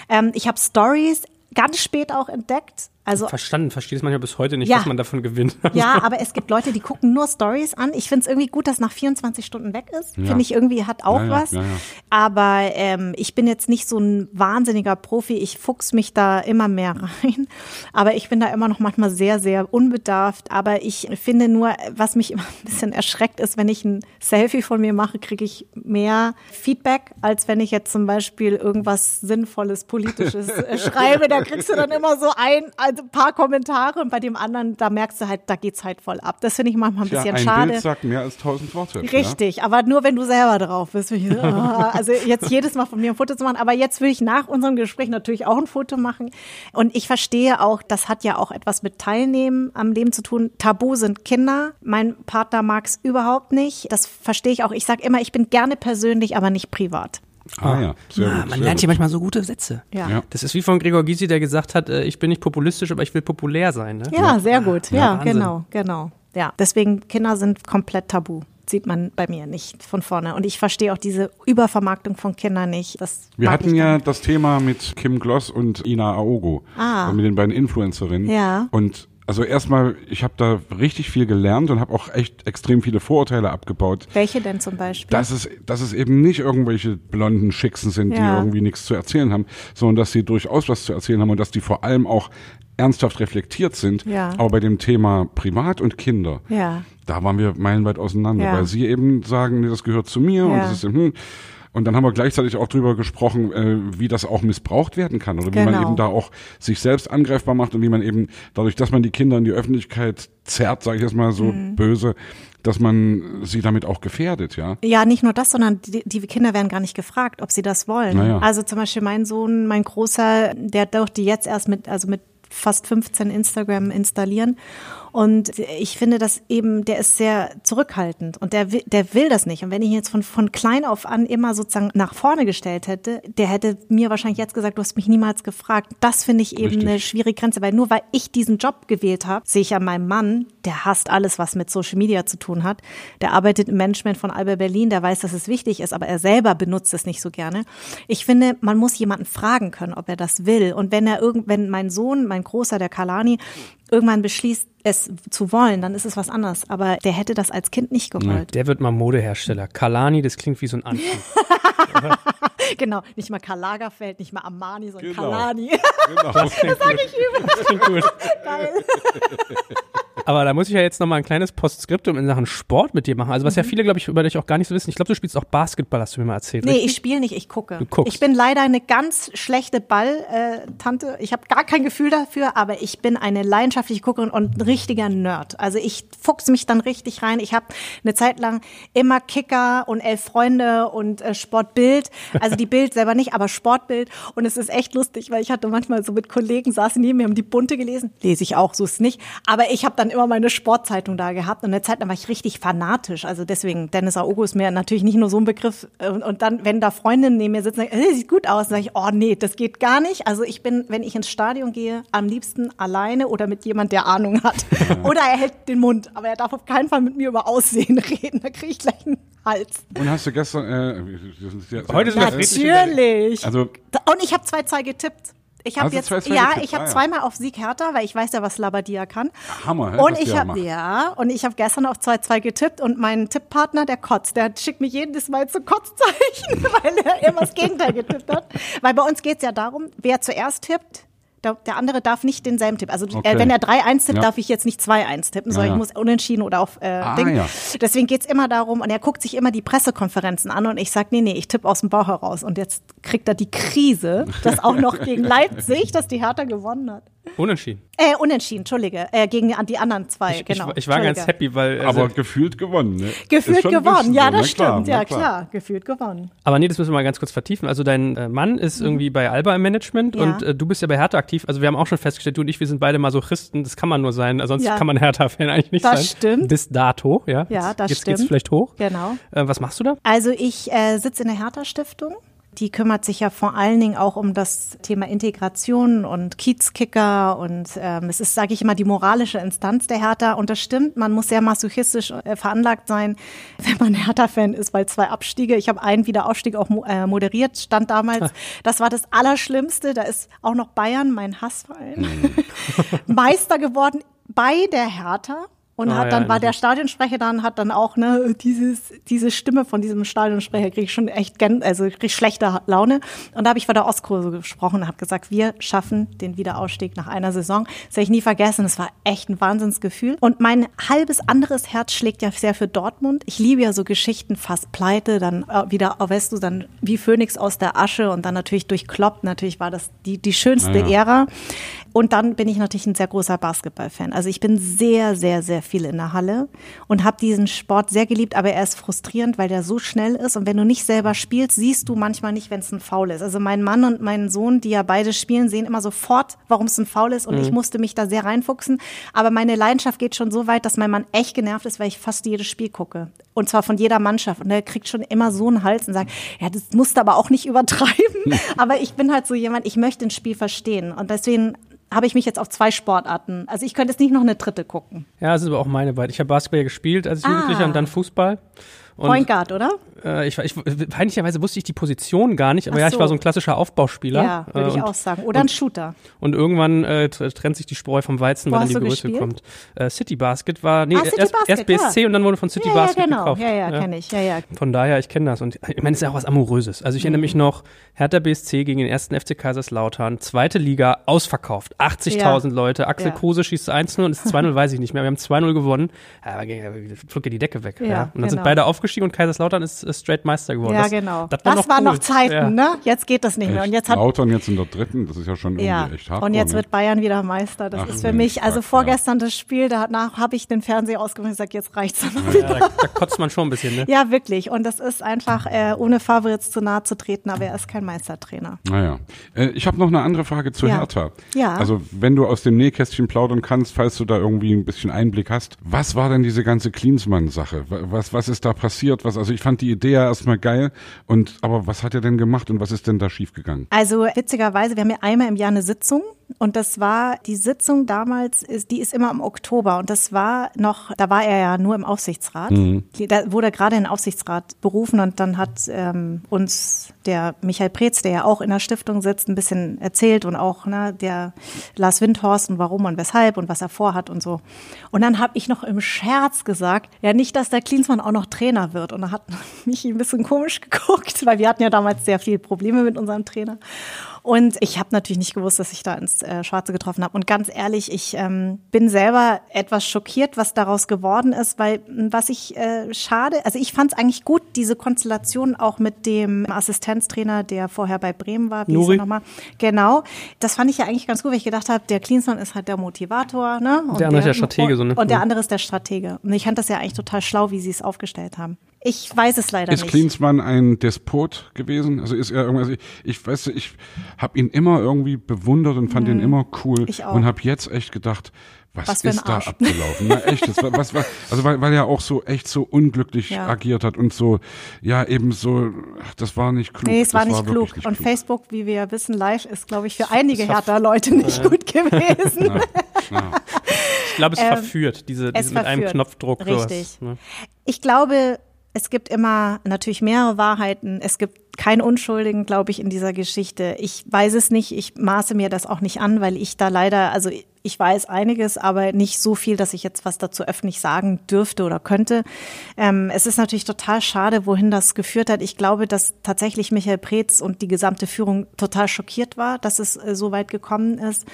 Ähm, ich habe Stories ganz spät auch entdeckt. Also Verstanden, verstehe es manchmal bis heute nicht, Ja. was man davon gewinnt. ja, aber es gibt Leute, die gucken nur Stories an. Ich finde es irgendwie gut, dass nach 24 Stunden weg ist. Ja. Finde ich irgendwie hat auch Ja, was. ja, ja. Aber ähm, ich bin jetzt nicht so ein wahnsinniger Profi. Ich fuchs mich da immer mehr rein. Aber ich bin da immer noch manchmal sehr, sehr unbedarft. Aber ich finde nur, was mich immer ein bisschen erschreckt ist, wenn ich ein Selfie von mir mache, kriege ich mehr Feedback, als wenn ich jetzt zum Beispiel irgendwas Sinnvolles, Politisches äh, schreibe. Da kriegst du dann immer so ein, also ein paar Kommentare und bei dem anderen, da merkst du halt, da geht's halt voll ab. Das finde ich manchmal ein Ja, bisschen ein schade. Bild sagt mehr als tausend Worte. Richtig, aber nur wenn du selber drauf bist. Also jetzt jedes Mal von mir ein Foto zu machen, aber jetzt will ich nach unserem Gespräch natürlich auch ein Foto machen. Und ich verstehe auch, das hat ja auch etwas mit Teilnehmen am Leben zu tun. Tabu sind Kinder. Mein Partner mag es überhaupt nicht. Das verstehe ich auch. Ich sage immer, ich bin gerne persönlich, aber nicht privat. Ah ja, sehr Ja, gut. man sehr lernt gut. hier manchmal so gute Sätze. Ja. Ja. Das ist wie von Gregor Gysi, der gesagt hat, äh, ich bin nicht populistisch, aber ich will populär sein. Ne? Ja, sehr gut. Ja, Ja, genau, genau. Ja, deswegen Kinder sind komplett tabu. Sieht man bei mir nicht von vorne. Und ich verstehe auch diese Übervermarktung von Kindern nicht. Das Wir hatten ja das Thema mit Kim Gloss und Ina Aogo. Ah. Und mit den beiden Influencerinnen. Ja. Und Also erstmal, ich habe da richtig viel gelernt und habe auch echt extrem viele Vorurteile abgebaut. Welche denn zum Beispiel? Dass es, dass es eben nicht irgendwelche blonden Schicksen sind, die Ja. irgendwie nichts zu erzählen haben, sondern dass sie durchaus was zu erzählen haben und dass die vor allem auch ernsthaft reflektiert sind. Ja. Aber bei dem Thema Privat und Kinder, ja. da waren wir meilenweit auseinander, weil sie eben sagen, nee, das gehört zu mir und das ist hm. Und dann haben wir gleichzeitig auch drüber gesprochen, äh, wie das auch missbraucht werden kann oder wie man Genau. eben da auch sich selbst angreifbar macht und wie man eben dadurch, dass man die Kinder in die Öffentlichkeit zerrt, sage ich jetzt mal so Mhm. böse, dass man sie damit auch gefährdet, ja. Ja, nicht nur das, sondern die, die Kinder werden gar nicht gefragt, ob sie das wollen. Naja. Also zum Beispiel mein Sohn, mein Großer, der durfte jetzt erst mit, also mit fast 15 Instagram installieren. Und ich finde das eben, der ist sehr zurückhaltend und der will, der will das nicht. Und wenn ich ihn jetzt von, von klein auf an immer sozusagen nach vorne gestellt hätte, der hätte mir wahrscheinlich jetzt gesagt, du hast mich niemals gefragt. Das finde ich eben Richtig. eine schwierige Grenze, weil nur weil ich diesen Job gewählt habe, sehe ich an meinem Mann, der hasst alles, was mit Social Media zu tun hat. Der arbeitet im Management von Alba Berlin, der weiß, dass es wichtig ist, aber er selber benutzt es nicht so gerne. Ich finde, man muss jemanden fragen können, ob er das will. Und wenn er irgend, wenn mein Sohn, mein Großer, der Kalani, irgendwann beschließt, es zu wollen, dann ist es was anderes. Aber der hätte das als Kind nicht gewollt. Der wird mal Modehersteller. Kalani, das klingt wie so ein Anzug. Genau, nicht mal Karl Lagerfeld, nicht mal Armani, sondern Genau. Kalani. Genau. Das klingt gut. Das klingt gut. Geil. Aber da muss ich ja jetzt noch mal ein kleines Postskriptum in Sachen Sport mit dir machen. Also was ja viele, glaube ich, über dich auch gar nicht so wissen. Ich glaube, du spielst auch Basketball, hast du mir mal erzählt. Nee, richtig? ich spiele nicht, ich gucke. Du guckst. Ich bin leider eine ganz schlechte Ball-Tante. Ich habe gar kein Gefühl dafür, aber ich bin eine leidenschaftliche Guckerin und ein richtiger Nerd. Also ich fuchs mich dann richtig rein. Ich habe eine Zeit lang immer Kicker und elf Freunde und äh, Sportbild. Also die Bild selber nicht, aber Sportbild. Und es ist echt lustig, weil ich hatte manchmal so mit Kollegen saßen neben mir, haben die Bunte gelesen. Lese ich auch, so ist es nicht. Aber ich habe dann immer meine Sportzeitung da gehabt und eine Zeit lang war ich richtig fanatisch. Also deswegen, Dennis Aogo ist mir natürlich nicht nur so ein Begriff. Und, dann, wenn da Freundinnen neben mir sitzen, sagen, äh, sieht gut aus, dann sage ich, oh nee, das geht gar nicht. Also ich bin, wenn ich ins Stadion gehe, am liebsten alleine oder mit jemand, der Ahnung hat. Oder er hält den Mund, aber er darf auf keinen Fall mit mir über Aussehen reden. Da kriege ich gleich einen Hals. Und hast du gestern, äh, Heute sind wir Natürlich. Also Und ich habe zwei zwei getippt. Ich habe du jetzt zwei, zwei ja, ich habe zweimal auf Sieg Hertha, weil ich weiß ja, was Labadia kann. Hammer, hä, Und ich habe ja, und ich habe gestern auf 2-2 getippt und mein Tipppartner, der kotzt, der schickt mir jedes Mal zu Kotzzeichen, weil er immer das Gegenteil getippt hat. Weil bei uns geht's ja darum, wer zuerst tippt, der, der andere darf nicht denselben Tipp. Also Okay. äh, wenn er 3-1 tippt, Ja. darf ich jetzt nicht 2-1 tippen, sondern Ja, ja. ich muss unentschieden oder auf äh, Ah, Ding. ja. Deswegen geht's immer darum, und er guckt sich immer die Pressekonferenzen an und ich sag, nee, nee, ich tippe aus dem Bauch heraus. Und jetzt kriegt er die Krise, dass auch noch gegen Leipzig, dass die Hertha gewonnen hat. Unentschieden. Äh, unentschieden, Entschuldige, äh, gegen an die anderen zwei, Ich, genau. ich, ich war ganz happy, weil. Also, aber gefühlt gewonnen, ne? Gefühlt gewonnen, ja, so, das na klar, stimmt, ja klar. gefühlt gewonnen. Aber nee, das müssen wir mal ganz kurz vertiefen. Also dein äh, Mann ist irgendwie bei Alba im Management Mhm. Ja. und äh, du bist ja bei Hertha aktiv. Also wir haben auch schon festgestellt, du und ich, wir sind beide Masochisten. Das kann man nur sein. Sonst Ja. kann man Hertha-Fan eigentlich nicht Das sein. stimmt. Bis dato, ja. Ja, das Jetzt geht's stimmt. vielleicht hoch. Genau. Äh, was machst du da? Also ich äh, sitze in der Hertha-Stiftung. Die kümmert sich ja vor allen Dingen auch um das Thema Integration und Kiezkicker und ähm, es ist, sage ich immer, die moralische Instanz der Hertha. Und das stimmt, man muss sehr masochistisch äh, veranlagt sein, wenn man Hertha-Fan ist, weil zwei Abstiege, ich habe einen Wiederaufstieg auch mo äh, moderiert, stand damals. Das war das Allerschlimmste. Da ist auch noch Bayern, mein Hassverein, Meister geworden bei der Hertha. Und Ah, hat ja, dann war natürlich. der Stadionsprecher dann hat dann auch ne dieses diese Stimme von diesem Stadionsprecher kriege ich schon echt gern, also krieg ich schlechte Laune und da habe ich vor der Ostkurse gesprochen und habe gesagt, wir schaffen den Wiederausstieg nach einer Saison. Das werde ich nie vergessen, das war echt ein Wahnsinnsgefühl und mein halbes anderes Herz schlägt ja sehr für Dortmund. Ich liebe ja so Geschichten, fast pleite, dann äh, wieder weißt du, dann wie Phönix aus der Asche und dann natürlich durch Klopp, natürlich war das die die schönste Ja, ja. Ära. Und dann bin ich natürlich ein sehr großer Basketballfan. Also ich bin sehr, sehr, sehr viel in der Halle und habe diesen Sport sehr geliebt, aber er ist frustrierend, weil der so schnell ist. Und wenn du nicht selber spielst, siehst du manchmal nicht, wenn es ein Foul ist. Also mein Mann und mein Sohn, die ja beide spielen, sehen immer sofort, warum es ein Foul ist. Und ich musste mich da sehr reinfuchsen. Aber meine Leidenschaft geht schon so weit, dass mein Mann echt genervt ist, weil ich fast jedes Spiel gucke. Und zwar von jeder Mannschaft. Und er kriegt schon immer so einen Hals und sagt, ja, das musst du aber auch nicht übertreiben. aber ich bin halt so jemand, ich möchte ein Spiel verstehen. Und deswegen habe ich mich jetzt auf zwei Sportarten. Also ich könnte jetzt nicht noch eine dritte gucken. Ja, das ist aber auch meine beide. Ich habe Basketball ja gespielt als Jugendlicher Ah. und dann Fußball. Und, Point Guard, oder? Äh, ich, ich, peinlicherweise wusste ich die Position gar nicht, aber Ach ja, ich so. war so ein klassischer Aufbauspieler. Ja, würde Äh, ich und, auch sagen. Oder ein Shooter. Und irgendwann äh, tr- trennt sich die Spreu vom Weizen, Wo weil dann die Größe gespielt? kommt. Äh, City Basket war, nee, Ah, City erst, Basket, erst BSC ja. und dann wurde von City Ja, ja, Basket genau. gekauft. Ja, ja, kenne ich. Ja, ja. Von daher, ich kenne das. Und ich meine, es ist ja auch was Amouröses. Also ich erinnere Mhm. mich noch, Hertha BSC gegen den ersten FC Kaiserslautern, zweite Liga, ausverkauft. 80.000 Leute. Axel Ja. Kruse schießt 1-0 und ist 2-0, weiß ich nicht mehr. Wir haben 2-0 gewonnen. Ja, aber ging- flog ja die Decke weg. Ja, Ja, Und dann sind genau. beide aufgestiegen und Kaiserslautern ist, ist straight Meister geworden. Ja, das, genau. Das, Das, war noch, waren cool. noch Zeiten, ja. ne? Jetzt geht das nicht mehr. Und Echt? jetzt hat Lautern jetzt in der dritten, das ist ja schon irgendwie ja, echt hart. und jetzt wird Bayern wieder Meister. Das Ach, ist für mich, also vorgestern das Spiel, danach habe ich den Fernseher ausgemacht und gesagt, jetzt reicht's dann Ja, da, da kotzt man schon ein bisschen, ne? Ja, wirklich. Und das ist einfach, äh, ohne Favre jetzt zu nahe zu treten, aber er ist kein Meistertrainer. Naja. Äh, ich habe noch eine andere Frage zu Ja. Hertha. Ja. Also wenn du aus dem Nähkästchen plaudern kannst, falls du da irgendwie ein bisschen Einblick hast. Was war denn diese ganze Klinsmann-Sache? Wa- Was, was ist da passiert? Was, also ich fand die Idee ja erstmal geil. Und, aber was hat er denn gemacht und was ist denn da schiefgegangen? Also witzigerweise, wir haben ja einmal im Jahr eine Sitzung und das war die Sitzung damals, ist, die ist immer im Oktober und das war noch, da war er ja nur im Aufsichtsrat. Da wurde er gerade in den Aufsichtsrat berufen und dann hat ähm, uns der Michael Preetz, der ja auch in der Stiftung sitzt, ein bisschen erzählt und auch ne, der Lars Windhorst und warum und weshalb und was er vorhat und so. Und dann habe ich noch im Scherz gesagt, ja nicht, dass der Klinsmann auch noch Trainer wird. Und da hat mich ein bisschen komisch geguckt, weil wir hatten ja damals sehr viele Probleme mit unserem Trainer. Und ich habe natürlich nicht gewusst, dass ich da ins äh, Schwarze getroffen habe. Und ganz ehrlich, ich ähm, bin selber etwas schockiert, was daraus geworden ist, weil m, was ich äh, schade, also ich fand es eigentlich gut, diese Konstellation auch mit dem Assistenztrainer, der vorher bei Bremen war. Wie Nuri. er nochmal? Genau. Das fand ich ja eigentlich ganz gut, weil ich gedacht habe, der Klinsmann ist halt der Motivator, ne? Und Der andere ist der Stratege, so, ne? Und der Mhm. andere ist der Stratege. Und ich fand das ja eigentlich total schlau, wie sie es aufgestellt haben. Ich weiß es leider Ist nicht. Klinsmann ein Despot gewesen? Also ist er irgendwas? Ich, ich weiß, ich habe ihn immer irgendwie bewundert und fand ihn immer cool. Ich auch. und habe jetzt echt gedacht, was, Was ist da abgelaufen? Na, echt, das war, was war, also weil, weil er auch so echt so unglücklich Ja. agiert hat und so, ja eben so, ach, das war nicht klug. Nee, es war das nicht wirklich klug. nicht und klug. Facebook, wie wir ja wissen, live ist, glaube ich, für einige Hertha-Leute nicht gut gewesen. Ja, ja. Ich glaube, es Ähm, verführt, diese, es diese mit einem verführt. Knopfdruck. Richtig. Sowas, ne? Ich glaube, es gibt immer natürlich mehrere Wahrheiten. Es gibt keinen Unschuldigen, glaube ich, in dieser Geschichte. Ich weiß es nicht. Ich maße mir das auch nicht an, weil ich da leider, also ich weiß einiges, aber nicht so viel, dass ich jetzt was dazu öffentlich sagen dürfte oder könnte. Ähm, es ist natürlich total schade, wohin das geführt hat. Ich glaube, dass tatsächlich Michael Preetz und die gesamte Führung total schockiert war, dass es äh, so weit gekommen ist.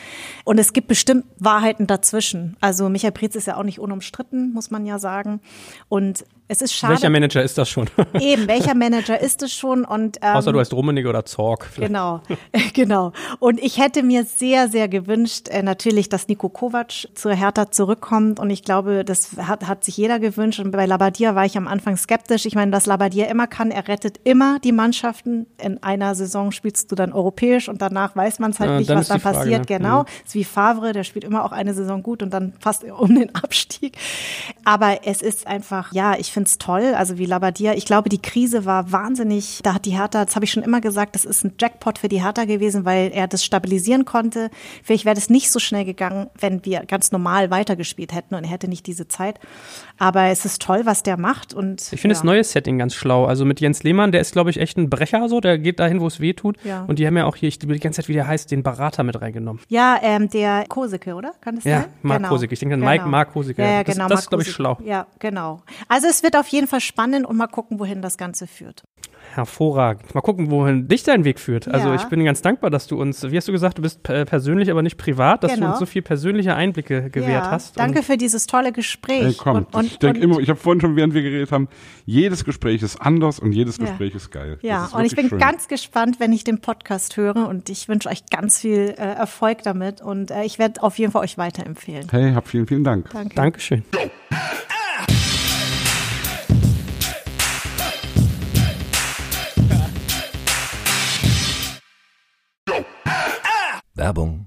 Und es gibt bestimmt Wahrheiten dazwischen. Also Michael Preetz ist ja auch nicht unumstritten, muss man ja sagen. Und es ist schade. Welcher Manager ist das schon? Eben, welcher Manager ist es schon? Und ähm, Außer du heißt Rummenigge oder Zorg. vielleicht. Genau, genau. Und ich hätte mir sehr, sehr gewünscht, äh, natürlich, dass Nico Kovac zur Hertha zurückkommt. Und ich glaube, das hat, hat sich jeder gewünscht. Und bei Labadia war ich am Anfang skeptisch. Ich meine, was Labadia immer kann, er rettet immer die Mannschaften. In einer Saison spielst du dann europäisch und danach weiß man es halt Ja, nicht, was die Frage, passiert. ne? Genau. Mhm. ist wie Favre, der spielt immer auch eine Saison gut und dann fast um den Abstieg. Aber es ist einfach, ja, ich finde es toll. Also wie Labadia. Ich glaube, die Krise war wahnsinnig. Da hat die Hertha, das habe ich schon immer gesagt, das ist ein Jackpot für die Hertha gewesen, weil er das stabilisieren konnte. Vielleicht wäre das nicht so schnell gegangen, wenn wir ganz normal weitergespielt hätten und er hätte nicht diese Zeit. Aber es ist toll, was der macht. Und Ich finde ja. das neue Setting ganz schlau. Also mit Jens Lehmann, der ist, glaube ich, echt ein Brecher so, der geht dahin, wo es weh tut. Ja. Und die haben ja auch hier, ich will die ganze Zeit, wie der heißt, den Berater mit reingenommen. Ja, ähm, der Koseke, oder? Kann das Ja, sein? Mark Koseke. Ich denke an Mike- Mark Koseke. Ja, ja, Das- genau. das ist, glaub ich, schlau. Ja, genau. Also es wird auf jeden Fall spannend und mal gucken, wohin das Ganze führt. Hervorragend. Mal gucken, wohin dich dein Weg führt. Also Ja. ich bin ganz dankbar, dass du uns, wie hast du gesagt, du bist persönlich, aber nicht privat, dass du Genau. uns so viel persönliche Einblicke gewährt ja, hast. danke Und für dieses tolle Gespräch. Komm, Und, und, ich denke immer, ich habe vorhin schon, während wir geredet haben, jedes Gespräch ist anders und jedes Ja. Gespräch ist geil. Ja, ist und ich bin schön. ganz gespannt, wenn ich den Podcast höre und ich wünsche euch ganz viel äh, Erfolg damit und äh, ich werde auf jeden Fall euch weiterempfehlen. Hey, hab vielen, vielen Dank. Danke. Dankeschön. Werbung